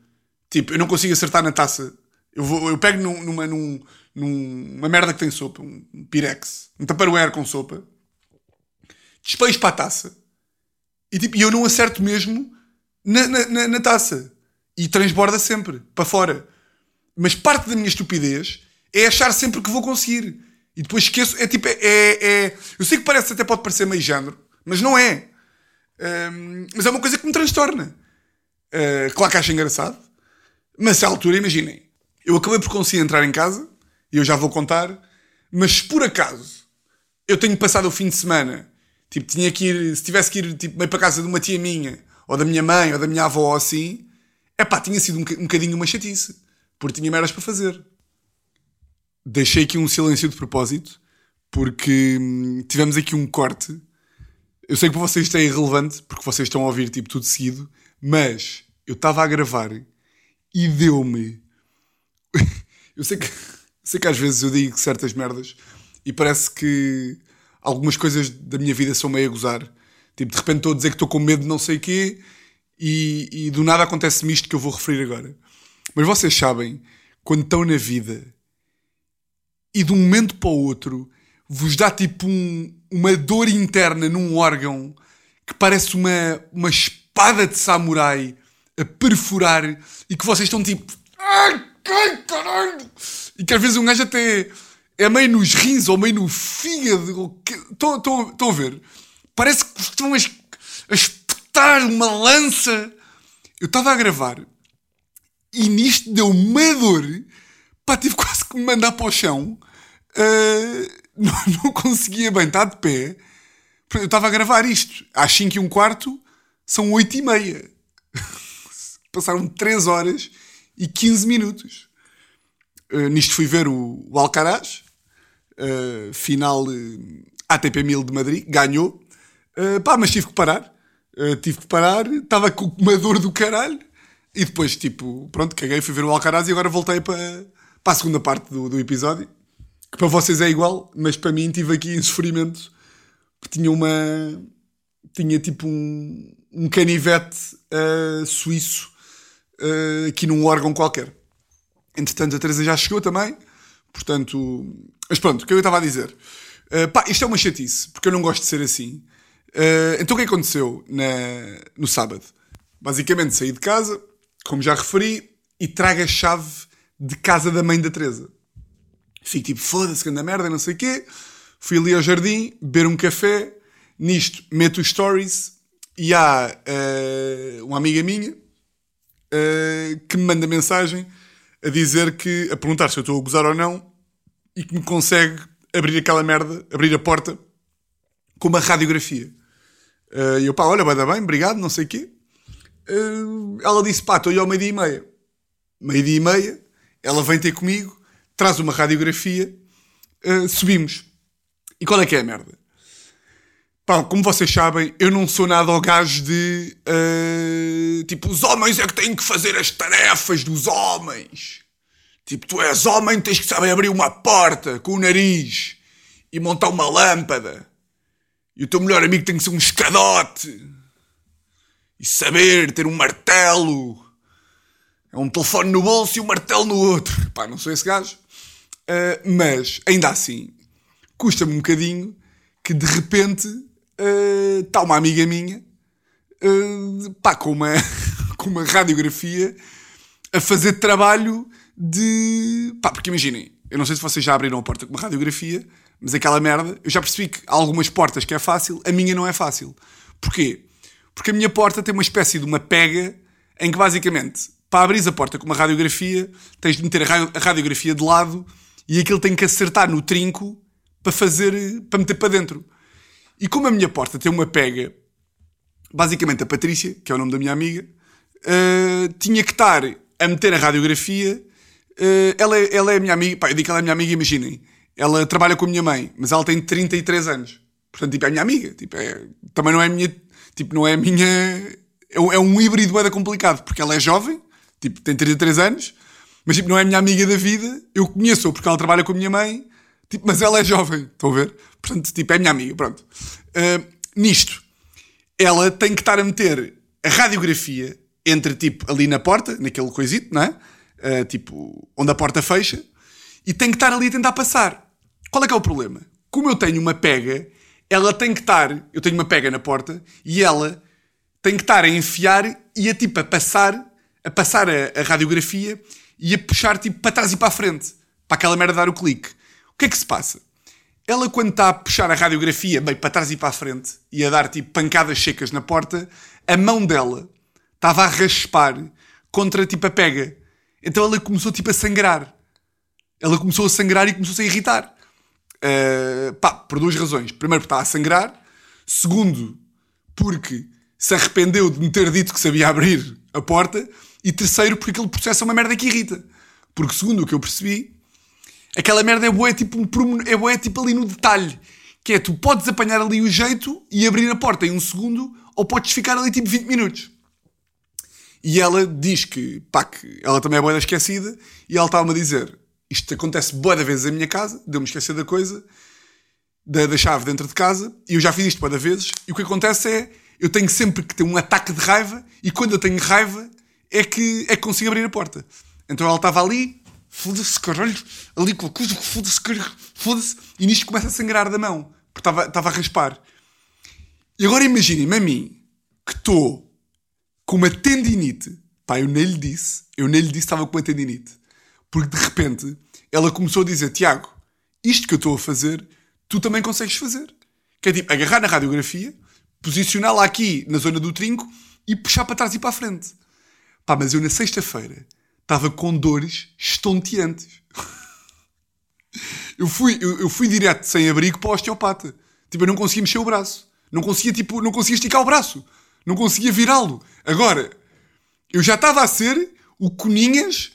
Tipo, eu não consigo acertar na taça. Eu, vou, eu pego num, numa, num, numa merda que tem sopa, um, pirex, um tupperware com sopa, despejo para a taça e tipo, eu não acerto mesmo na, na, na taça. E transborda sempre, para fora. Mas parte da minha estupidez é achar sempre que vou conseguir. E depois esqueço. É tipo, é, é, eu sei que parece, até pode parecer meio género, mas não é. Um, mas é uma coisa que me transtorna. Uh, claro que acho engraçado. Mas a altura, imaginem, eu acabei por conseguir entrar em casa, e eu já vou contar, mas por acaso eu tenho passado o fim de semana, tipo, tinha que ir, se tivesse que ir tipo, meio para casa de uma tia minha, ou da minha mãe, ou da minha avó, ou assim, é pá, tinha sido um, um bocadinho uma chatice, porque tinha meras para fazer deixei aqui um silêncio de propósito, porque hum, tivemos aqui um corte. Eu sei que para vocês isto é irrelevante, porque vocês estão a ouvir tipo tudo seguido, mas eu estava a gravar e deu-me. eu sei que, sei que às vezes eu digo certas merdas e parece que algumas coisas da minha vida são meio a gozar. Tipo, de repente estou a dizer que estou com medo de não sei o quê e, e do nada acontece-me isto que eu vou referir agora. Mas vocês sabem, quando estão na vida e de um momento para o outro vos dá tipo um, uma dor interna num órgão que parece uma, uma espada de samurai a perfurar e que vocês estão tipo. Ai, caralho! E que às vezes um gajo até é meio nos rins ou meio no fígado. Estão, estão, estão a ver? Parece que estão a, a espetar uma lança. Eu estava a gravar e nisto deu uma dor. Pá, tive quase que me mandar para o chão uh, não, não, conseguia bem estar de pé. Eu estava a gravar isto às 5 e um quarto, são 8 e meia. Passaram 3 horas e 15 minutos. Uh, nisto fui ver o, o Alcaraz, uh, final uh, ATP 1000 de Madrid, ganhou. Pá, mas tive que parar. tive que parar, estava com uma dor do caralho. E depois, tipo, pronto, caguei, fui ver o Alcaraz e agora voltei para, para a segunda parte do, do episódio que para vocês é igual, mas para mim tive aqui em sofrimento porque tinha uma. tinha tipo um, um canivete suíço uh, aqui num órgão qualquer. Entretanto, a Teresa já chegou também, portanto. Mas pronto, o que eu estava a dizer? Uh, pá, isto é uma chatice, porque eu não gosto de ser assim. então o que aconteceu na, no sábado? Basicamente saí de casa, como já referi, e trago a chave de casa da mãe da Teresa. Fico tipo, foda-se, anda merda, não sei o quê. Fui ali ao jardim, beber um café. Nisto, meto os stories e há uh, uma amiga minha uh, que me manda mensagem a dizer que, a perguntar se eu estou a gozar ou não e que me consegue abrir aquela merda, abrir a porta com uma radiografia. Uh, e eu, pá, olha, vai dar bem, obrigado, não sei o quê. Uh, ela disse, pá, estou aí ao meio-dia e meia. Meio-dia e meia, ela vem ter comigo, traz uma radiografia, uh, subimos. E qual é que é a merda? Pá, como vocês sabem, eu não sou nada ao gajo de. Uh, tipo, os homens é que têm que fazer as tarefas dos homens. Tipo, tu és homem, tens que saber abrir uma porta com o nariz e montar uma lâmpada. E o teu melhor amigo tem que ser um escadote. E saber ter um martelo. É um telefone no bolso e um martelo no outro. Pá, não sou esse gajo. Uh, mas, ainda assim, custa-me um bocadinho que de repente está uh, uma amiga minha uh, pá, com, uma, com uma radiografia a fazer trabalho de. Pá, porque imaginem, eu não sei se vocês já abriram a porta com uma radiografia, mas aquela merda, eu já percebi que há algumas portas que é fácil, a minha não é fácil. Porquê? Porque a minha porta tem uma espécie de uma pega em que basicamente, para abrir a porta com uma radiografia, tens de meter a radiografia de lado e aquilo tem que acertar no trinco para fazer, para meter para dentro. E como a minha porta tem uma pega, basicamente a Patrícia, que é o nome da minha amiga, uh, tinha que estar a meter a radiografia. Uh, ela, é, ela é a minha amiga, pá, eu digo que ela é a minha amiga, imaginem. Ela trabalha com a minha mãe, mas ela tem 33 anos. Portanto, tipo, é a minha amiga. Tipo, é, também não é a minha. Tipo, não é minha. É é um híbrido era complicado, porque ela é jovem, tipo, tem 33 anos, mas tipo, não é a minha amiga da vida. Eu conheço-a porque ela trabalha com a minha mãe, tipo, mas ela é jovem, estão a ver? Portanto, tipo, é minha amiga, pronto. Uh, nisto, ela tem que estar a meter a radiografia entre, tipo, ali na porta, naquele coisito, não é? Uh, tipo, onde a porta fecha, e tem que estar ali a tentar passar. Qual é que é o problema? Como eu tenho uma pega, ela tem que estar, eu tenho uma pega na porta, e ela tem que estar a enfiar e a, tipo, a passar, a passar a, a radiografia e a puxar, tipo, para trás e para a frente, para aquela merda dar o clique. Que é que se passa? Ela, quando está a puxar a radiografia meio para trás e para a frente e a dar tipo pancadas secas na porta, a mão dela estava a raspar contra tipo a pega. Então ela começou tipo a sangrar. Ela começou a sangrar e começou-se a irritar. Uh, pá, por duas razões. Primeiro, porque estava a sangrar. Segundo, porque se arrependeu de me ter dito que sabia abrir a porta. E terceiro, porque aquele processo é uma merda que irrita. Porque, segundo o que eu percebi, Aquela merda é boa, tipo, um, é boa, tipo ali no detalhe. Que é, tu podes apanhar ali o jeito e abrir a porta em um segundo, ou podes ficar ali tipo 20 minutos. E ela diz que, pá, que ela também é boa esquecida, e ela estava-me a dizer, isto acontece boa da vezes em minha casa, deu-me esquecer da coisa, da, da, chave dentro de casa, e eu já fiz isto boa da vezes, e o que acontece é, eu tenho sempre que ter um ataque de raiva, e quando eu tenho raiva, é que, é que consigo abrir a porta. Então ela estava ali, foda-se, caralho, ali com a coisa, foda-se, caralho, foda-se. E nisto começa a sangrar da mão, porque estava a raspar. E agora imaginem-me a mim, que estou com uma tendinite. Pá, eu nem lhe disse, eu nem lhe disse estava com uma tendinite. Porque de repente ela começou a dizer: Tiago, isto que eu estou a fazer, tu também consegues fazer. Que é tipo agarrar na radiografia, posicioná-la aqui na zona do trinco e puxar para trás e para a frente. Pá, mas eu na sexta-feira estava com dores estonteantes. eu, fui, eu, eu, fui direto sem abrigo para o osteopata. Tipo, eu não conseguia mexer o braço. Não conseguia, tipo, não conseguia esticar o braço. Não conseguia virá-lo. Agora, eu já estava a ser o Coninhas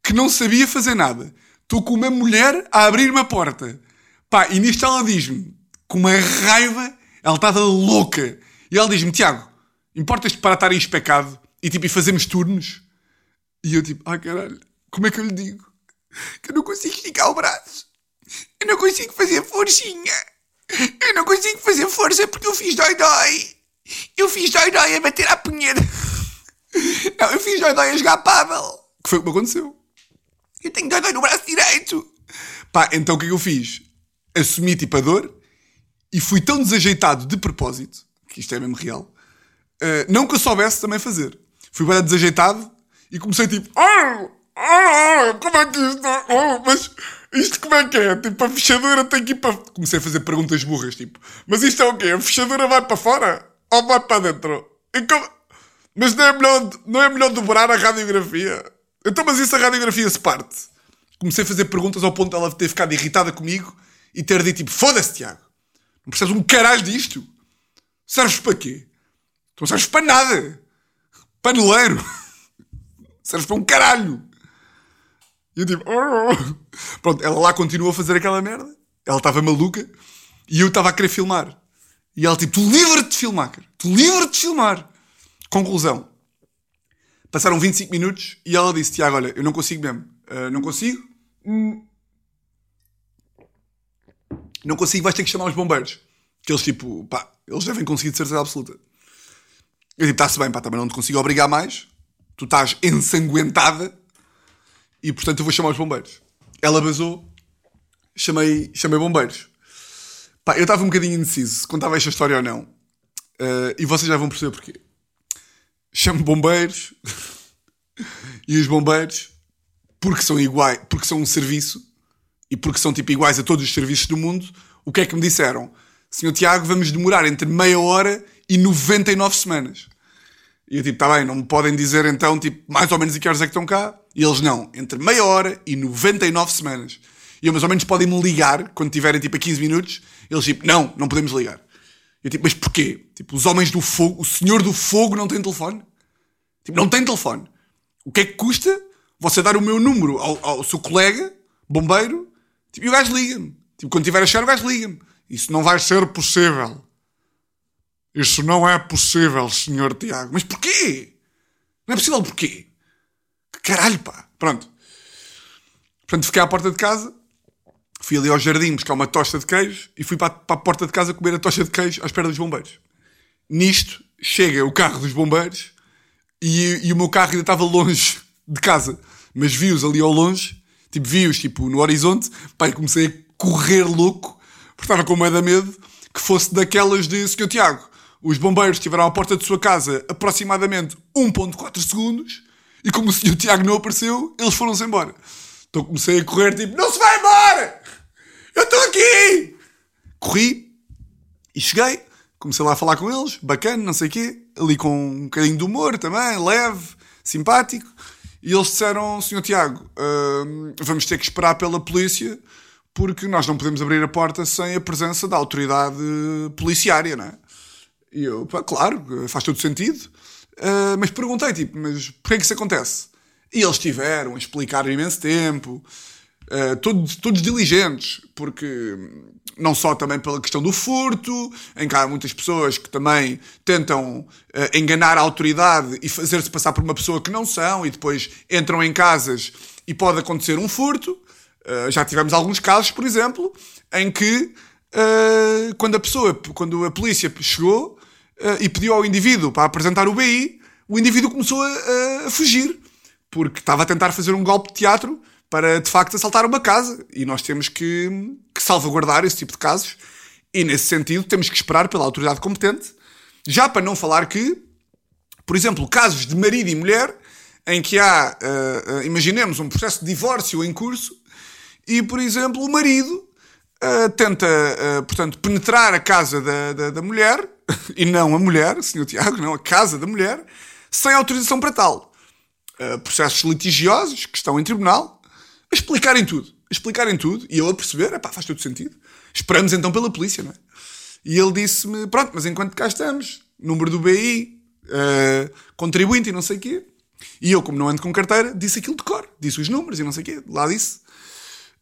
que não sabia fazer nada. Estou com uma mulher a abrir uma porta. Pá, e nisto ela diz-me, com uma raiva, ela estava louca. E ela diz-me, Tiago, importas-te para estar aí especado e tipo, e fazermos turnos? E eu tipo, ai caralho, como é que eu lhe digo? Que eu não consigo esticar o braço. Eu não consigo fazer forcinha. Eu não consigo fazer força porque eu fiz dói-dói. Eu fiz dói-dói a bater à punheta. Não, eu fiz dói-dói a jogar pádel. Que foi o que me aconteceu. Eu tenho dói-dói no braço direito. Pá, então o que é que eu fiz? Assumi tipo a dor e fui tão desajeitado de propósito, que isto é mesmo real, uh, não que eu soubesse também fazer. Fui bem desajeitado e comecei tipo, ah, ah, como é que isto, oh, mas isto como é que é? Tipo, a fechadura tem que ir para. Comecei a fazer perguntas burras, tipo, mas isto é o quê? A fechadura vai para fora ou vai para dentro? Como... Mas não é, melhor, não é melhor dobrar a radiografia? Então, mas isso a radiografia se parte. Comecei a fazer perguntas ao ponto de ela ter ficado irritada comigo e ter dito tipo, foda-se, Tiago. Não percebes um caralho disto? Serves para quê? Tu não serves para nada. Paneleiro. Serves para um caralho. E eu tipo... "Oh." Pronto, ela lá continua a fazer aquela merda. Ela estava maluca. E eu estava a querer filmar. E ela tipo, tu livra-te de filmar, cara. Tu livra-te de filmar. Conclusão. Passaram 25 minutos e ela disse, Tiago, olha, eu não consigo mesmo. "Ah, não consigo? Hum. Não consigo, vais ter que chamar os bombeiros. Que eles tipo, pá, eles devem conseguir de certeza absoluta. Eu tipo, está-se bem, pá, também não te consigo obrigar mais. Tu estás ensanguentada e portanto eu vou chamar os bombeiros. Ela basou, chamei, chamei bombeiros. Pá, eu estava um bocadinho indeciso se contava esta história ou não. Eh, e vocês já vão perceber porquê. Chamo bombeiros e os bombeiros, porque são iguais, porque são um serviço e porque são tipo iguais a todos os serviços do mundo, o que é que me disseram? Senhor Tiago, vamos demorar entre meia hora e 99 semanas. E eu tipo, está bem, não me podem dizer então, tipo, mais ou menos a que horas é que estão cá? E eles não, entre meia hora e 99 semanas. E eu, mais ou menos, podem-me ligar quando tiverem tipo a 15 minutos. Eles tipo, não, não podemos ligar. Eu tipo, mas porquê? Tipo, os homens do fogo, o senhor do fogo não tem telefone? Tipo, não tem telefone. O que é que custa você dar o meu número ao, ao seu colega, bombeiro, tipo, e o gajo liga-me. Tipo, quando tiver a chegar, o gajo liga-me. Isso não vai ser possível. Isso não é possível, senhor Tiago. Mas porquê? Não é possível porquê? Caralho, pá. Pronto. Portanto, fiquei à porta de casa, fui ali ao jardim buscar uma tosta de queijo e fui para, para a porta de casa comer a tosta de queijo à espera dos bombeiros. Nisto, chega o carro dos bombeiros e, e o meu carro ainda estava longe de casa. Mas vi-os ali ao longe, tipo, vi-os tipo, no horizonte, pá, e comecei a correr louco, porque estava com medo, medo que fosse daquelas de Sr. Tiago. Os bombeiros estiveram à porta de sua casa aproximadamente 1.4 segundos e como o Sr. Tiago não apareceu, eles foram-se embora. Então comecei a correr tipo, não se vai embora! Eu estou aqui! Corri e cheguei, comecei lá a falar com eles, bacana, não sei o quê, ali com um bocadinho de humor também, leve, simpático. E eles disseram, Sr. Tiago, hum, vamos ter que esperar pela polícia porque nós não podemos abrir a porta sem a presença da autoridade policiária, não é? E eu, pá, claro, faz todo sentido. Ah, mas perguntei, tipo, mas porquê que isso acontece? E eles tiveram a explicar imenso tempo, ah, todos, todos diligentes, porque não só também pela questão do furto, em que há muitas pessoas que também tentam ah, enganar a autoridade e fazer-se passar por uma pessoa que não são, e depois entram em casas e pode acontecer um furto. Uh, já tivemos alguns casos, por exemplo, em que uh, quando a pessoa, quando a polícia chegou uh, e pediu ao indivíduo para apresentar o BI, o indivíduo começou a, a fugir porque estava a tentar fazer um golpe de teatro para de facto assaltar uma casa. E nós temos que, que salvaguardar esse tipo de casos. E nesse sentido temos que esperar pela autoridade competente, já para não falar que, por exemplo, casos de marido e mulher em que há, imaginemos, um processo de divórcio em curso e, por exemplo, o marido uh, tenta, uh, portanto, penetrar a casa da, da, da, mulher, e não a mulher, senhor Tiago, não, a casa da mulher, sem autorização para tal. Uh, processos litigiosos que estão em tribunal, a explicarem tudo. A explicarem tudo, e eu a perceber, epá, faz todo sentido. Esperamos então pela polícia, não é? E ele disse-me, pronto, mas enquanto cá estamos, número do BI, contribuinte e não sei o quê. E eu, como não ando com carteira, disse aquilo de cor. Disse os números e não sei o quê. Lá disse.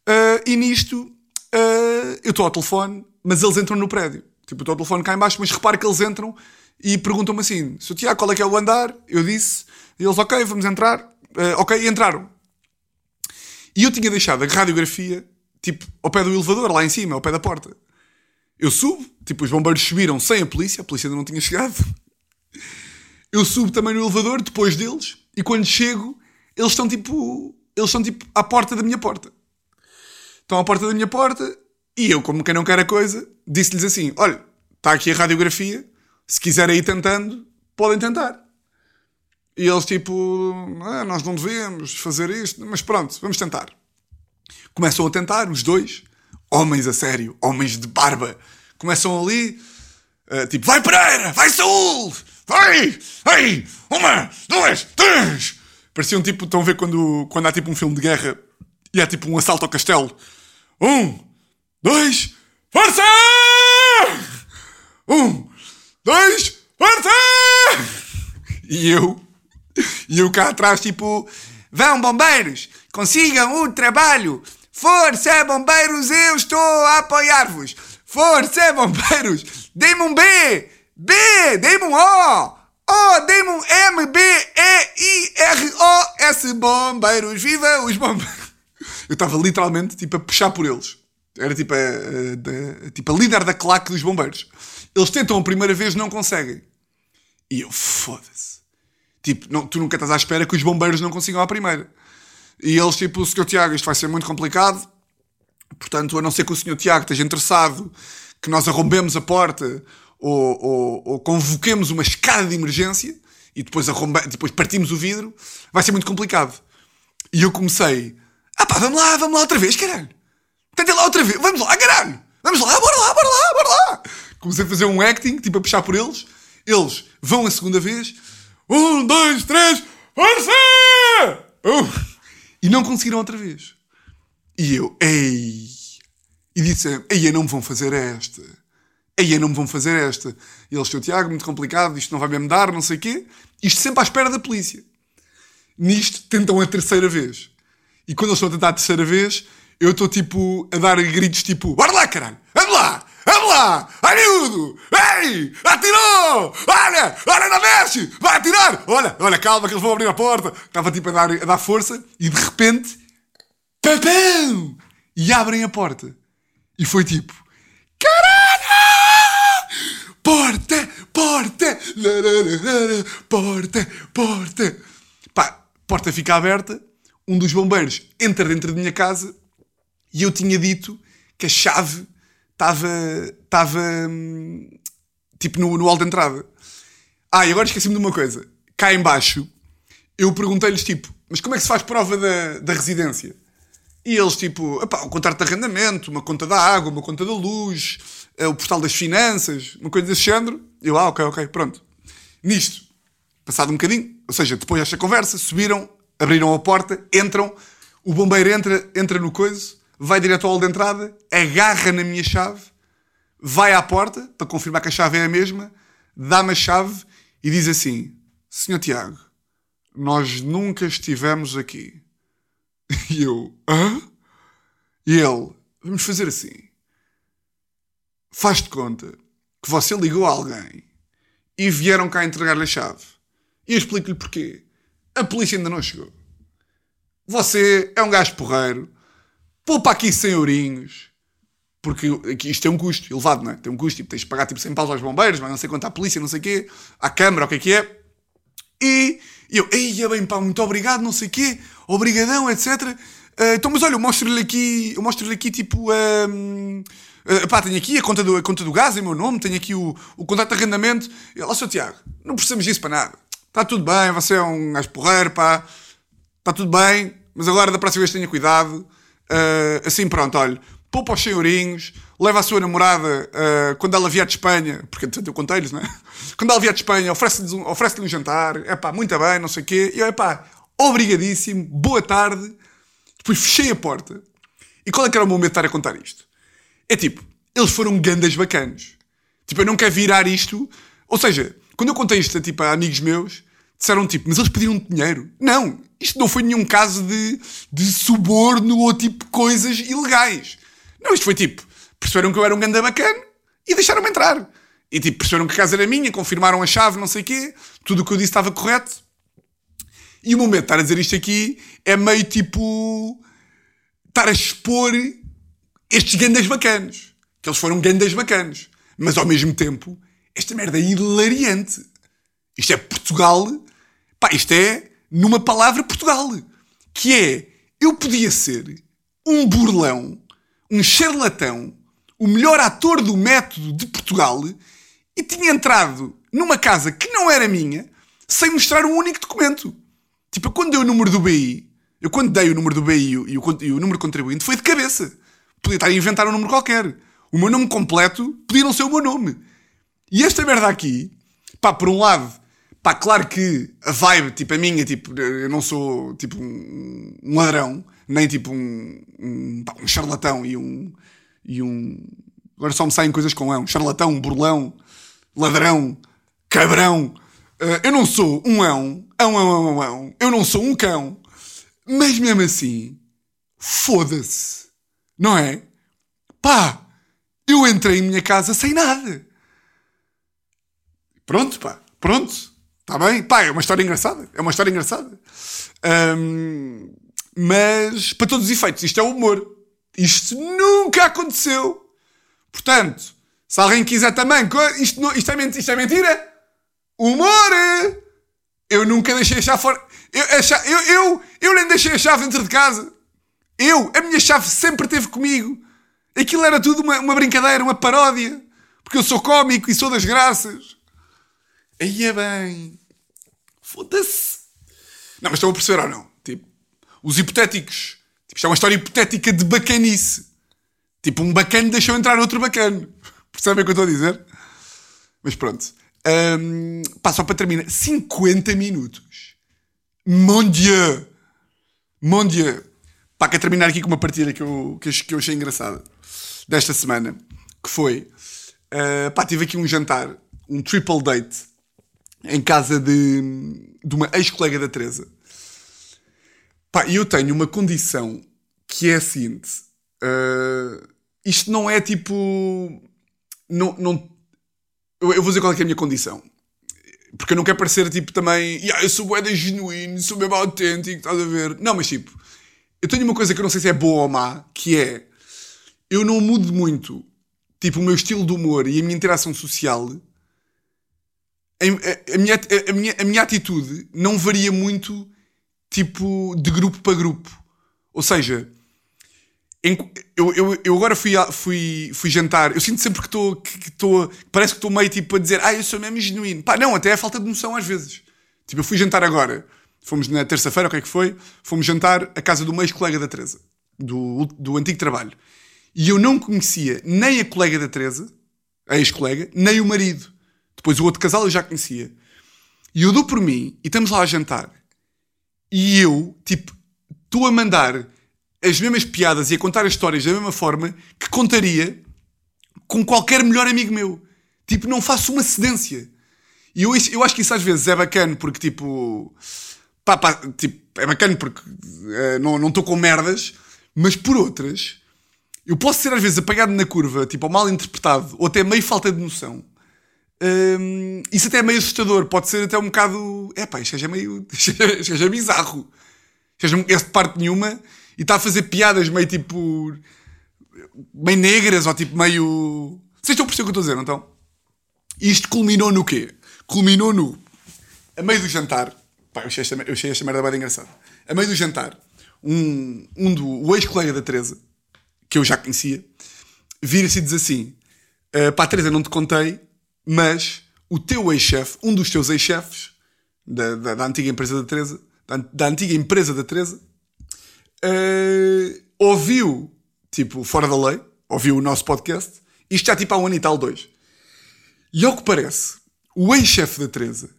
Uh, e nisto, uh, eu estou ao telefone, mas eles entram no prédio. Tipo, estou ao telefone cá em baixo, mas repare que eles entram e perguntam-me assim: Sr. Tiago, qual é que é o andar? Eu disse, e eles, ok, vamos entrar. Uh, ok, entraram. E eu tinha deixado a radiografia, tipo, ao pé do elevador, lá em cima, ao pé da porta. Eu subo, tipo, os bombeiros subiram sem a polícia, a polícia ainda não tinha chegado. Eu subo também no elevador, depois deles, e quando chego, eles estão tipo, eles estão tipo à porta da minha porta estão à porta da minha porta e eu, como quem não quer a coisa, disse-lhes assim: olha, está aqui a radiografia, se quiserem ir tentando, podem tentar. E eles, tipo, ah, nós não devemos fazer isto, mas pronto, vamos tentar. Começam a tentar, os dois, homens a sério, homens de barba, começam ali, uh, tipo, vai Pereira, vai Saúl, vai, vai, uma, duas, três. Pareciam tipo, estão a ver quando, quando há tipo um filme de guerra e é tipo um assalto ao castelo. Um, dois, força! Um, dois, força! E eu, e eu cá atrás, tipo, vão bombeiros, consigam o trabalho. Força, bombeiros, eu estou a apoiar-vos. Força, bombeiros, dê-me um B, B, dê-me um O. Oh, dê-me um M, B, E, I, R, O, S, bombeiros, viva os bombeiros. Eu estava literalmente, tipo, a puxar por eles. Era tipo a, a, a, tipo a líder da claque dos bombeiros. Eles tentam a primeira vez, não conseguem. E eu, foda-se. Tipo, não, tu nunca estás à espera que os bombeiros não consigam à primeira. E eles, tipo, o senhor Tiago, isto vai ser muito complicado. Portanto, a não ser que o senhor Tiago esteja interessado que nós arrombemos a porta ou, ou, ou convoquemos uma escada de emergência e depois, arromba, depois partimos o vidro, vai ser muito complicado. E eu comecei, ah pá, vamos lá, vamos lá outra vez, caralho. Tentem lá outra vez, vamos lá, caralho. Vamos lá, bora lá, bora lá, bora lá. Comecei a fazer um acting, tipo a puxar por eles. Eles vão a segunda vez. Um, dois, três, força! Uh, e não conseguiram outra vez. E eu, ei. E disse, ei, não me vão fazer esta. Ei, não me vão fazer esta. E eles, Tiago, muito complicado, isto não vai mesmo dar, não sei o quê. Isto sempre à espera da polícia. Nisto tentam a terceira vez. E quando eles estão a tentar a terceira vez, eu estou tipo a dar gritos tipo: Bora lá, caralho! Vamos lá! Vamos lá! Ai, miúdo! Ei! Atirou! Olha! Olha, não mexe! Vai atirar! Olha, olha, calma que eles vão abrir a porta. Estava tipo a dar, a dar força e de repente. Pam! E abrem a porta. E foi tipo: Caralho! Porta! Porta! Porta! Porta! Pá, porta fica aberta. Um dos bombeiros entra dentro da minha casa e eu tinha dito que a chave estava. estava. tipo no, no hall de entrada. Ah, e agora esqueci-me de uma coisa. Cá embaixo, eu perguntei-lhes tipo, mas como é que se faz prova da, da residência? E eles tipo, epá, um contrato de arrendamento, uma conta da água, uma conta da luz, o portal das finanças, uma coisa desse género. Eu, ah, ok, ok, pronto. Nisto, passado um bocadinho, ou seja, depois desta conversa, subiram, abriram a porta, entram, o bombeiro entra, entra no coiso, vai direto ao hall de entrada, agarra na minha chave, vai à porta, para confirmar que a chave é a mesma, dá-me a chave e diz assim: Senhor Tiago, nós nunca estivemos aqui. E eu, hã? E ele, vamos fazer assim. Faz-te conta que você ligou a alguém e vieram cá entregar-lhe a chave. E eu explico-lhe porquê. A polícia ainda não chegou. Você é um gajo porreiro, poupa aqui 100 eurinhos, porque isto tem um custo elevado, não é? Tem um custo, tipo, tens de pagar tipo 100 paus aos bombeiros, mas não sei quanto à polícia, não sei o quê, à câmara, o que é que é. E eu, ei, bem, pá, muito obrigado, não sei o quê, obrigadão, etc. Uh, então, mas olha, eu mostro-lhe aqui, eu mostro-lhe aqui, tipo, um, uh, pá, tenho aqui a conta, do, a conta do gás em meu nome, tenho aqui o, o contrato de arrendamento. E lá, seu Tiago, não precisamos disso para nada. Está tudo bem, você é um gajo porreiro, pá, está tudo bem, mas agora da próxima vez tenha cuidado. Uh, assim, pronto, olha, poupa os senhorinhos, leva a sua namorada uh, quando ela vier de Espanha, porque eu contei-lhes, não é? Quando ela vier de Espanha, oferece-lhe um, oferece um jantar, é pá, muito bem, não sei o quê, e eu, é pá, obrigadíssimo, boa tarde. Depois fechei a porta. E qual é que era o momento de estar a contar isto? É tipo, eles foram gandas bacanos. Tipo, eu não quero virar isto. Ou seja, quando eu contei isto tipo, a amigos meus, disseram tipo, mas eles pediram dinheiro. Não, isto não foi nenhum caso de, de suborno ou tipo coisas ilegais. Não, isto foi tipo, perceberam que eu era um ganda bacana e deixaram-me entrar. E tipo, perceberam que a casa era minha, confirmaram a chave, não sei o quê, tudo o que eu disse estava correto. E o momento de estar a dizer isto aqui é meio tipo estar a expor estes gandas bacanos. Que eles foram gandas bacanos. Mas ao mesmo tempo, esta merda é hilariante. Isto é Portugal. Pá, isto é, numa palavra, Portugal. Que é, eu podia ser um burlão, um charlatão, o melhor ator do método de Portugal e tinha entrado numa casa que não era minha sem mostrar um único documento. Tipo, quando dei o número do BI, eu quando dei o número do BI e o, e o, e o número contribuinte foi de cabeça. Podia estar a inventar um número qualquer. O meu nome completo podia não ser o meu nome. E esta merda aqui, pá, por um lado, pá, claro que a vibe, tipo, a minha, tipo, eu não sou, tipo, um, ladrão, nem tipo um, um, pá, um charlatão e um, e um Agora só me saem coisas com ão. Charlatão, burlão, ladrão, cabrão. Uh, eu não sou um ão, ão, ão, ão, ão. Eu não sou um cão. Mas mesmo assim, foda-se. Não é? Pá, eu entrei em minha casa sem nada. Pronto, pá, pronto. Está bem? Pá, é uma história engraçada. É uma história engraçada. Um, mas, para todos os efeitos, isto é humor. Isto nunca aconteceu. Portanto, se alguém quiser também, isto, não, isto, é, isto é mentira. Humor! Eu nunca deixei a chave fora. Eu, a chave, eu, eu, eu nem deixei a chave dentro de casa. Eu, a minha chave sempre esteve comigo. Aquilo era tudo uma, uma brincadeira, uma paródia. Porque eu sou cómico e sou das graças. Aí é bem. Foda-se. Não, mas estão a perceber ou não? Tipo, os hipotéticos. Tipo, isto é uma história hipotética de bacanice. Tipo, um bacana deixou entrar outro bacana. Percebem o que eu estou a dizer? Mas pronto. Um, pá, só para terminar. 50 minutos. Mon Dieu! Mon Dieu! Pá, quero terminar aqui com uma partilha que eu, que eu achei engraçada. Desta semana. Que foi... Uh, pá, tive aqui um jantar. Um triple date. Em casa de, de uma ex-colega da Teresa. Pá, eu tenho uma condição que é a seguinte. Uh, isto não é tipo. Não, não, eu, vou dizer qual é, é a minha condição. Porque eu não quero parecer tipo também. Yeah, eu sou boeda genuíno, sou mesmo autêntico, estás a ver? Não, mas tipo. Eu tenho uma coisa que eu não sei se é boa ou má, que é. Eu não mudo muito, tipo, o meu estilo de humor e a minha interação social. A, a, minha, a, minha, a minha atitude não varia muito, tipo, de grupo para grupo. Ou seja, eu, eu, eu agora fui, fui, fui jantar, eu sinto sempre que estou. Que, estou parece que estou meio tipo a dizer, ah, eu sou mesmo genuíno. Pá, não, até é falta de noção às vezes. Tipo, eu fui jantar agora, fomos na terça-feira, o que é que foi? Fomos jantar à casa do ex-colega da Teresa, do, do antigo trabalho. E eu não conhecia nem a colega da Teresa, a ex-colega, nem o marido. Depois o outro casal eu já conhecia. E eu dou por mim e estamos lá a jantar. E eu, tipo, estou a mandar as mesmas piadas e a contar as histórias da mesma forma que contaria com qualquer melhor amigo meu. Tipo, não faço uma cedência. E eu, eu acho que isso às vezes é bacana porque, tipo, pá, pá, tipo é bacana porque uh, não estou com merdas, mas por outras, eu posso ser às vezes apagado na curva, tipo, ou mal interpretado, ou até meio falta de noção. Um, isso até é meio assustador, pode ser até um bocado. É pá, isto é meio. Isto é bizarro. Isto é de parte nenhuma e está a fazer piadas meio tipo. meio negras ou tipo meio. Vocês estão a perceber o que eu estou a dizer, não estão? Isto culminou no quê? Culminou no. A meio do jantar. Pá, eu achei esta, eu achei esta merda bem engraçada. A meio do jantar, um, um do. o ex-colega da Teresa, que eu já conhecia, vira-se e diz assim: uh, Pá, Teresa, não te contei, mas o teu ex-chefe, um dos teus ex-chefes, da, da, da, antiga empresa da Teresa, da, da antiga empresa da Teresa, uh, ouviu, tipo, fora da lei, ouviu o nosso podcast, isto já tipo há um ano e tal, dois. E ao que parece, o ex-chefe da Teresa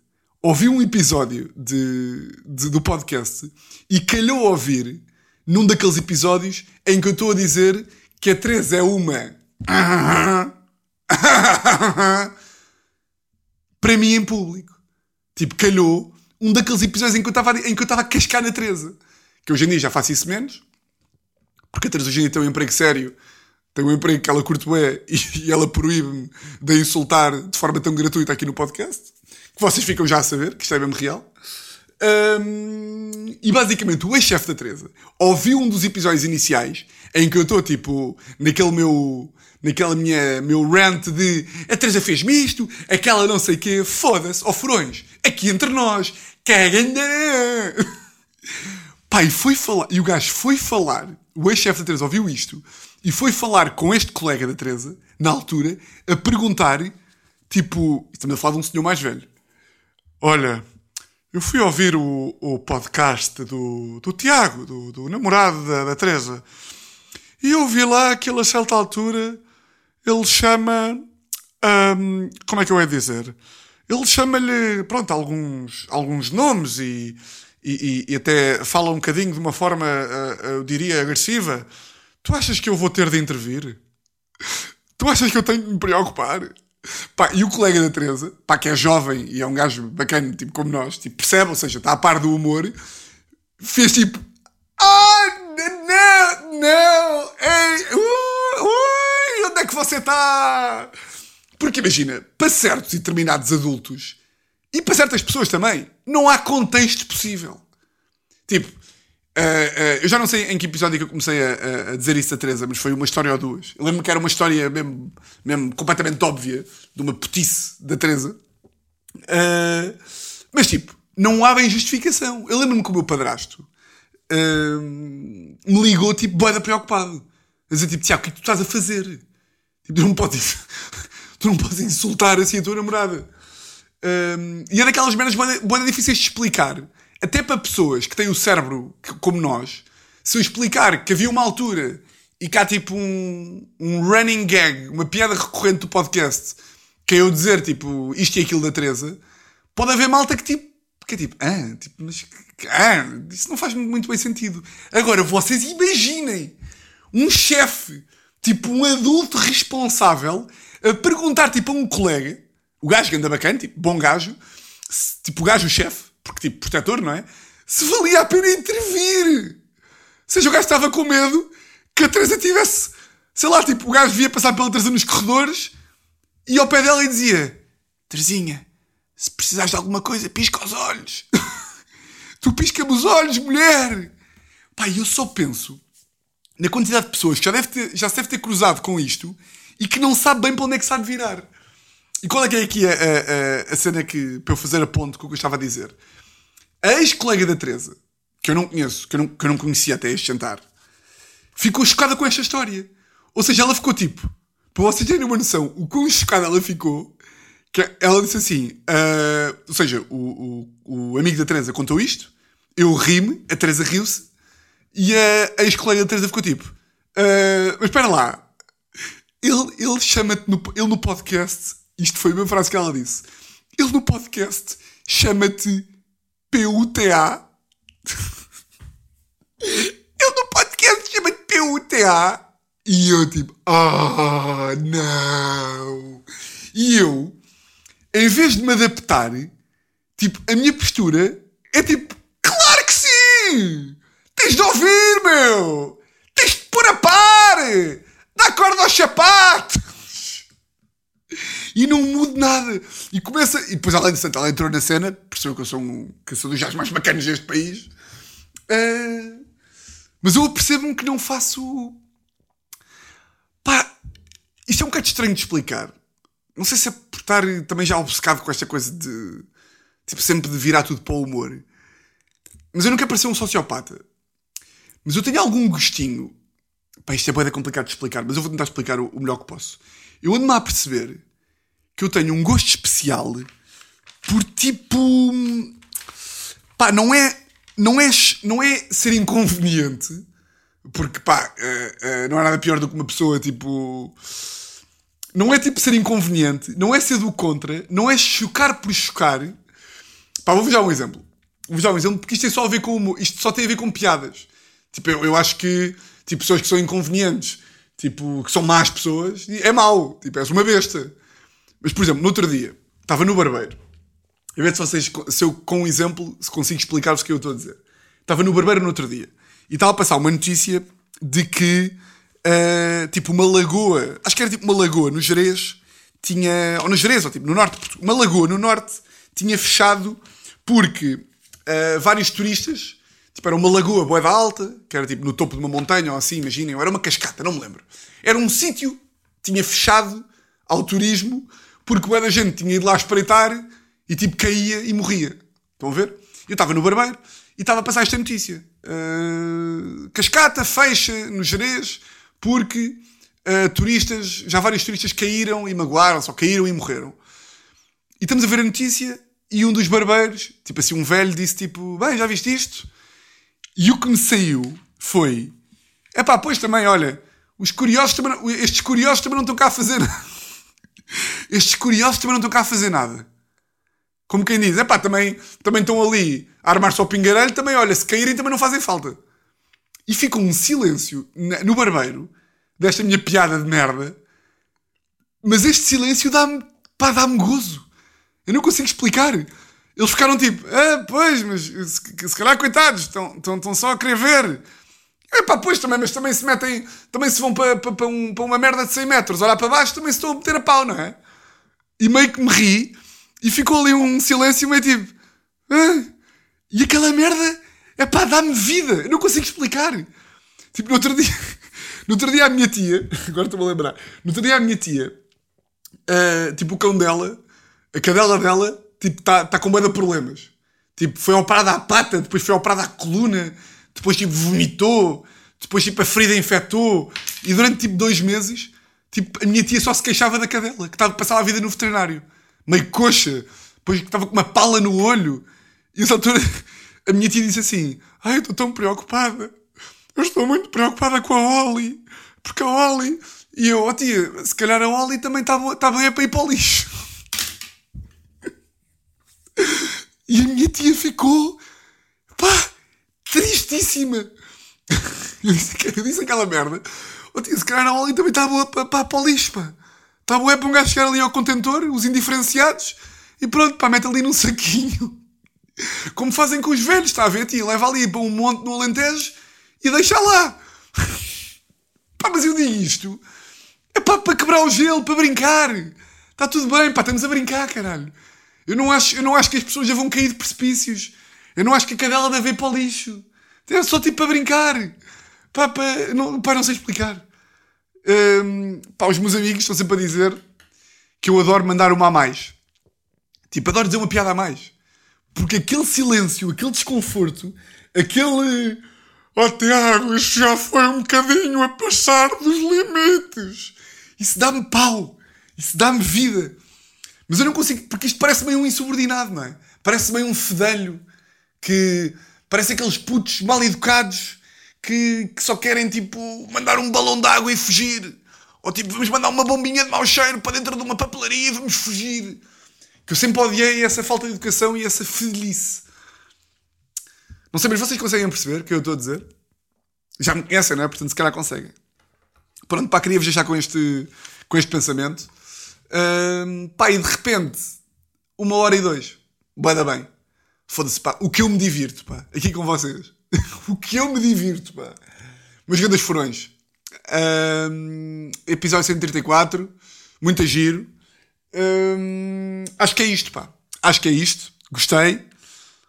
ouviu um episódio de, de, do podcast e calhou ouvir num daqueles episódios em que eu estou a dizer que a Teresa é uma. para mim em público. Tipo, calhou um daqueles episódios em que eu estava a cascar na Teresa que hoje em dia já faço isso menos, porque a Teresa hoje em dia tem um emprego sério, tem um emprego que ela curte bem e, e ela proíbe-me de insultar de forma tão gratuita aqui no podcast, que vocês ficam já a saber, que isto é mesmo real. Um, e basicamente o ex-chefe da Teresa ouviu um dos episódios iniciais em que eu estou tipo naquele meu naquela minha meu rant de a Teresa fez-me isto, aquela não sei quê, foda-se, ó oh, furões, aqui entre nós, caganda! Pai, foi falar, e o gajo foi falar, o ex-chefe da Teresa ouviu isto, e foi falar com este colega da Teresa, na altura, a perguntar, tipo, estamos a falar de um senhor mais velho. Olha, eu fui ouvir o, o podcast do, do Tiago, do, do namorado da, da Teresa, e eu vi lá que ele, a certa altura, ele chama. Um, como é que eu ia dizer? Ele chama-lhe, pronto, alguns, alguns nomes e e, e, até fala um bocadinho de uma forma, uh, eu diria, agressiva, tu achas que eu vou ter de intervir? Tu achas que eu tenho de me preocupar? Pá, e o colega da Teresa, pá, que é jovem e é um gajo bacana, tipo como nós, tipo, percebe, ou seja, está a par do humor, fez tipo, ah, não, não, ei, uh, onde é que você está? Porque imagina, para certos e determinados adultos, e para certas pessoas também, não há contexto possível. Tipo, uh, uh, eu já não sei em que episódio é que eu comecei a, a, dizer isso a Teresa, mas foi uma história ou duas. Eu lembro que era uma história mesmo, mesmo completamente óbvia, de uma putice da Teresa. Uh, mas tipo, não há bem justificação. Eu lembro-me que o meu padrasto me ligou, tipo, boeda preocupado. A dizer, tipo, Tiago, o que é que tu estás a fazer? Tipo, tu não podes, tu não podes insultar assim a tua namorada. Um, e é daquelas merdas bem difíceis de explicar. Até para pessoas que têm o cérebro como nós, se eu explicar que havia uma altura e há tipo um, um running gag, uma piada recorrente do podcast, que é eu dizer tipo isto e aquilo da Teresa, pode haver malta que tipo, que é tipo, ah, tipo, mas ah, isso não faz muito bem sentido. Agora, vocês imaginem um chefe, tipo um adulto responsável, a perguntar tipo a um colega o gajo anda bacana, tipo, bom gajo, se, tipo, o gajo, chefe, porque, tipo, protetor, não é? Se valia a pena intervir. Ou seja, o gajo estava com medo que a Teresa tivesse, sei lá, tipo, o gajo via passar pela Teresa nos corredores e ao pé dela e dizia: Terezinha, se precisares de alguma coisa, pisca os olhos. tu pisca-me os olhos, mulher. Pá, eu só penso na quantidade de pessoas que já, deve ter, já se deve ter cruzado com isto e que não sabe bem para onde é que sabe virar. E qual é que é aqui a, a, a cena que, para eu fazer a ponte com o que eu estava a dizer? A ex-colega da Teresa, que eu não conheço, que eu não, que eu não conhecia até este jantar, ficou chocada com esta história. Ou seja, ela ficou tipo, para vocês terem uma noção, o quão chocada ela ficou, que ela disse assim, uh, ou seja, o, o, o amigo da Teresa contou isto, eu ri-me, a Teresa riu-se, e a, a ex-colega Teresa ficou tipo, uh, mas espera lá, ele, ele chama-te no, ele no podcast isto foi uma frase que ela disse. Ele no podcast chama-te PUTA. Ele no podcast chama-te PUTA. E eu tipo, ah, oh, não. E eu, em vez de me adaptar, tipo, a minha postura é tipo, claro que sim! Tens de ouvir, meu! Tens de pôr a par! Dá corda ao chapato! e não mudo nada. E começa. E depois, além disso, ela entrou na cena, percebeu que eu sou um sou dos jazz mais bacanas deste país. Uh, mas eu percebo-me que não faço. Pá, isto é um bocado estranho de explicar. Não sei se é por estar também já obcecado com esta coisa de. Tipo, sempre de virar tudo para o humor. Mas eu quero parecer um sociopata. Mas eu tenho algum gostinho. Pá, isto é bem complicado de explicar, mas eu vou tentar explicar o, melhor que posso. Eu ando-me a perceber que eu tenho um gosto especial por tipo. pá, não é. Não é, não é ser inconveniente, porque pá, uh, uh, não é nada pior do que uma pessoa tipo. Não é tipo ser inconveniente, não é ser do contra, não é chocar por chocar. Pá, vou-vos dar um exemplo. Vou-vos dar um exemplo porque isto, é só a ver com, isto só tem a ver com piadas. Tipo, eu, eu acho que tipo, pessoas que são inconvenientes, tipo, que são más pessoas, é mau. Tipo, és uma besta. Mas, por exemplo, no outro dia, estava no barbeiro. A ver se vocês, se eu com um exemplo, se consigo explicar-vos o que eu estou a dizer. Estava no barbeiro no outro dia e estava a passar uma notícia de que, uh, tipo, uma lagoa, acho que era tipo uma lagoa no Jerez, tinha, ou no Jerez, ou tipo no norte, uma lagoa no norte, tinha fechado porque uh, vários turistas, tipo, era uma lagoa boeda alta, que era tipo no topo de uma montanha ou assim, imaginem, era uma cascata, não me lembro. Era um sítio, tinha fechado ao turismo porque o da gente tinha ido lá espreitar e tipo caía e morria. Estão a ver? Eu estava no barbeiro e estava a passar esta notícia. Uh, cascata fecha no Jerez porque uh, turistas, já vários turistas caíram e magoaram-se, ou caíram e morreram. E estamos a ver a notícia e um dos barbeiros, tipo assim, um velho, disse tipo, bem, já viste isto? E o que me saiu foi, é pá, pois também, olha, os curiosos também, estes curiosos também não estão cá a fazer nada. Estes curiosos também não estão cá a fazer nada. Como quem diz, é pá, também, também estão ali a armar-se ao pingarelho, também, olha, se caírem também não fazem falta. E fica um silêncio no barbeiro desta minha piada de merda Mas este silêncio dá-me, pá, dá-me gozo. Eu não consigo explicar. Eles ficaram tipo, ah, pois, mas se, se calhar, coitados, estão, estão, estão só a querer ver. É pá, pois também, mas também se metem, também se vão para, para, para, um, para uma merda de 100 metros, olhar para baixo, também se estão a meter a pau, não é? E meio que me ri, e ficou ali um silêncio meio tipo, ah, e aquela merda, é pá, dá-me vida, eu não consigo explicar. Tipo, no outro dia, no outro dia a minha tia, agora estou-me a lembrar, no outro dia a minha tia, uh, tipo, o cão dela, a cadela dela, tipo, está tá com medo de problemas. Tipo, foi operada à pata, depois foi operada à coluna, depois, tipo, vomitou, depois, tipo, a ferida infectou, e durante, tipo, dois meses, tipo, a minha tia só se queixava da cadela, que estava a passar a vida no veterinário, meio coxa, depois que estava com uma pala no olho, e essa altura, a minha tia disse assim, ai, eu estou tão preocupada, eu estou muito preocupada com a Oli, porque a Oli, e eu, oh, tia, se calhar a Oli também estava tá bem para ir para o lixo. E a minha tia ficou, pá, tristíssima. Eu disse, eu disse aquela merda. Oh, tia, se calhar a também está boa para, para, para o lixo, pá. Está boa para um gajo chegar ali ao contentor, os indiferenciados, e pronto, pá, mete ali num saquinho. Como fazem com os velhos, está a ver, tia? Leva ali para um monte no Alentejo e deixa lá. Pá, mas eu digo isto. É pá, para quebrar o gelo, para brincar. Está tudo bem, pá, estamos a brincar, caralho. Eu não acho, eu não acho que as pessoas já vão cair de precipícios. Eu não acho que a cadela deve ir para o lixo. É só tipo para brincar. Pá, pá, não, pá, não sei explicar. Um, pá, os meus amigos estão sempre a dizer que eu adoro mandar uma a mais. Tipo, adoro dizer uma piada a mais. Porque aquele silêncio, aquele desconforto, aquele. Oh Tiago, isto já foi um bocadinho a passar dos limites. Isso dá-me pau. Isso dá-me vida. Mas eu não consigo, porque isto parece meio um insubordinado, não é? Parece meio um fedelho que parece aqueles putos mal educados que, que só querem tipo mandar um balão de água e fugir. Ou tipo, vamos mandar uma bombinha de mau cheiro para dentro de uma papelaria e vamos fugir. Que eu sempre odiei essa falta de educação e essa felice. Não sei, mas vocês conseguem perceber o que eu estou a dizer? Já me conhecem, não é? Portanto, se calhar conseguem. Pronto, pá, queria-vos deixar com este, com este pensamento. Um, pá, e de repente, uma hora e dois. Boa bem. Foda-se, pá. O que eu me divirto, pá. Aqui com vocês. o que eu me divirto, pá. Meus grandes furões. Um, episódio 134. Muito giro. Um, acho que é isto, pá. Acho que é isto. Gostei.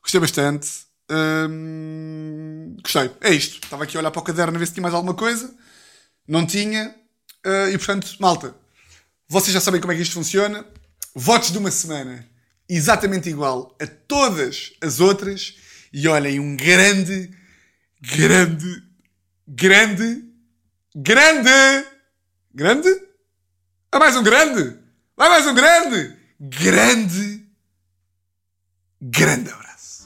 Gostei bastante. Um, gostei. É isto. Estava aqui a olhar para o caderno a ver se tinha mais alguma coisa. Não tinha. Uh, e portanto, malta. Vocês já sabem como é que isto funciona. Votos de uma semana exatamente igual a todas as outras. E olhem, um grande, grande, grande, grande, grande? Ah, mais um grande? Vai mais um grande, grande, grande abraço.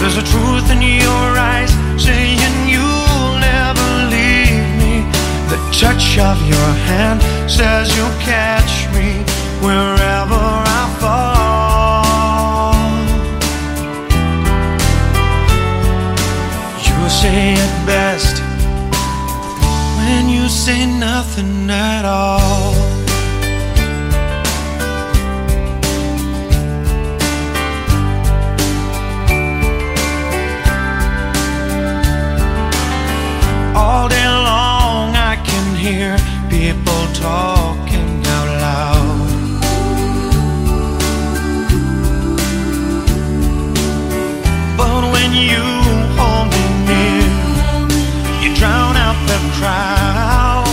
There's a truth in your eyes saying touch of your hand says you'll catch me wherever I fall. You say it best when you say nothing at all. all day people talking out loud. But when you hold me near, you drown out the crowd.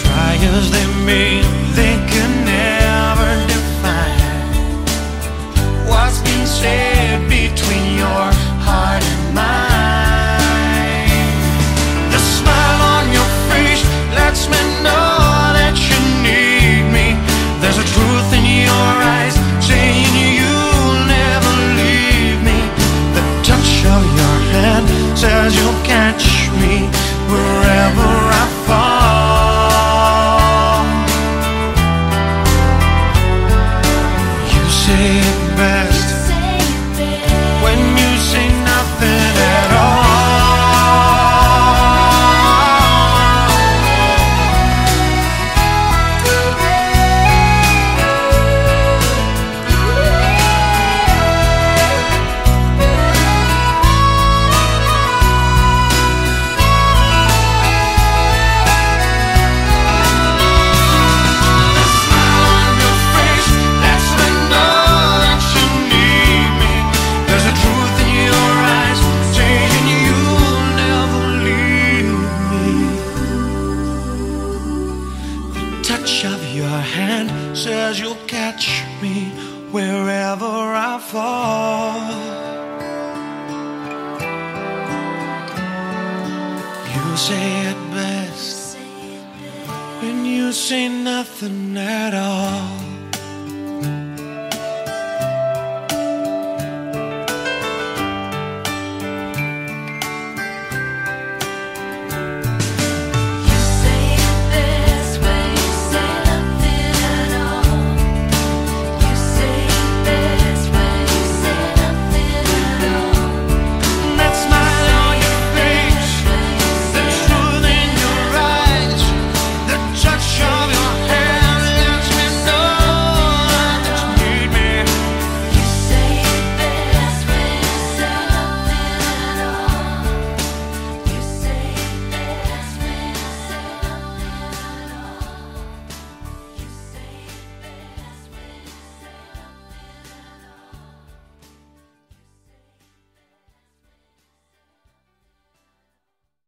Try as they may, they can never define said between your heart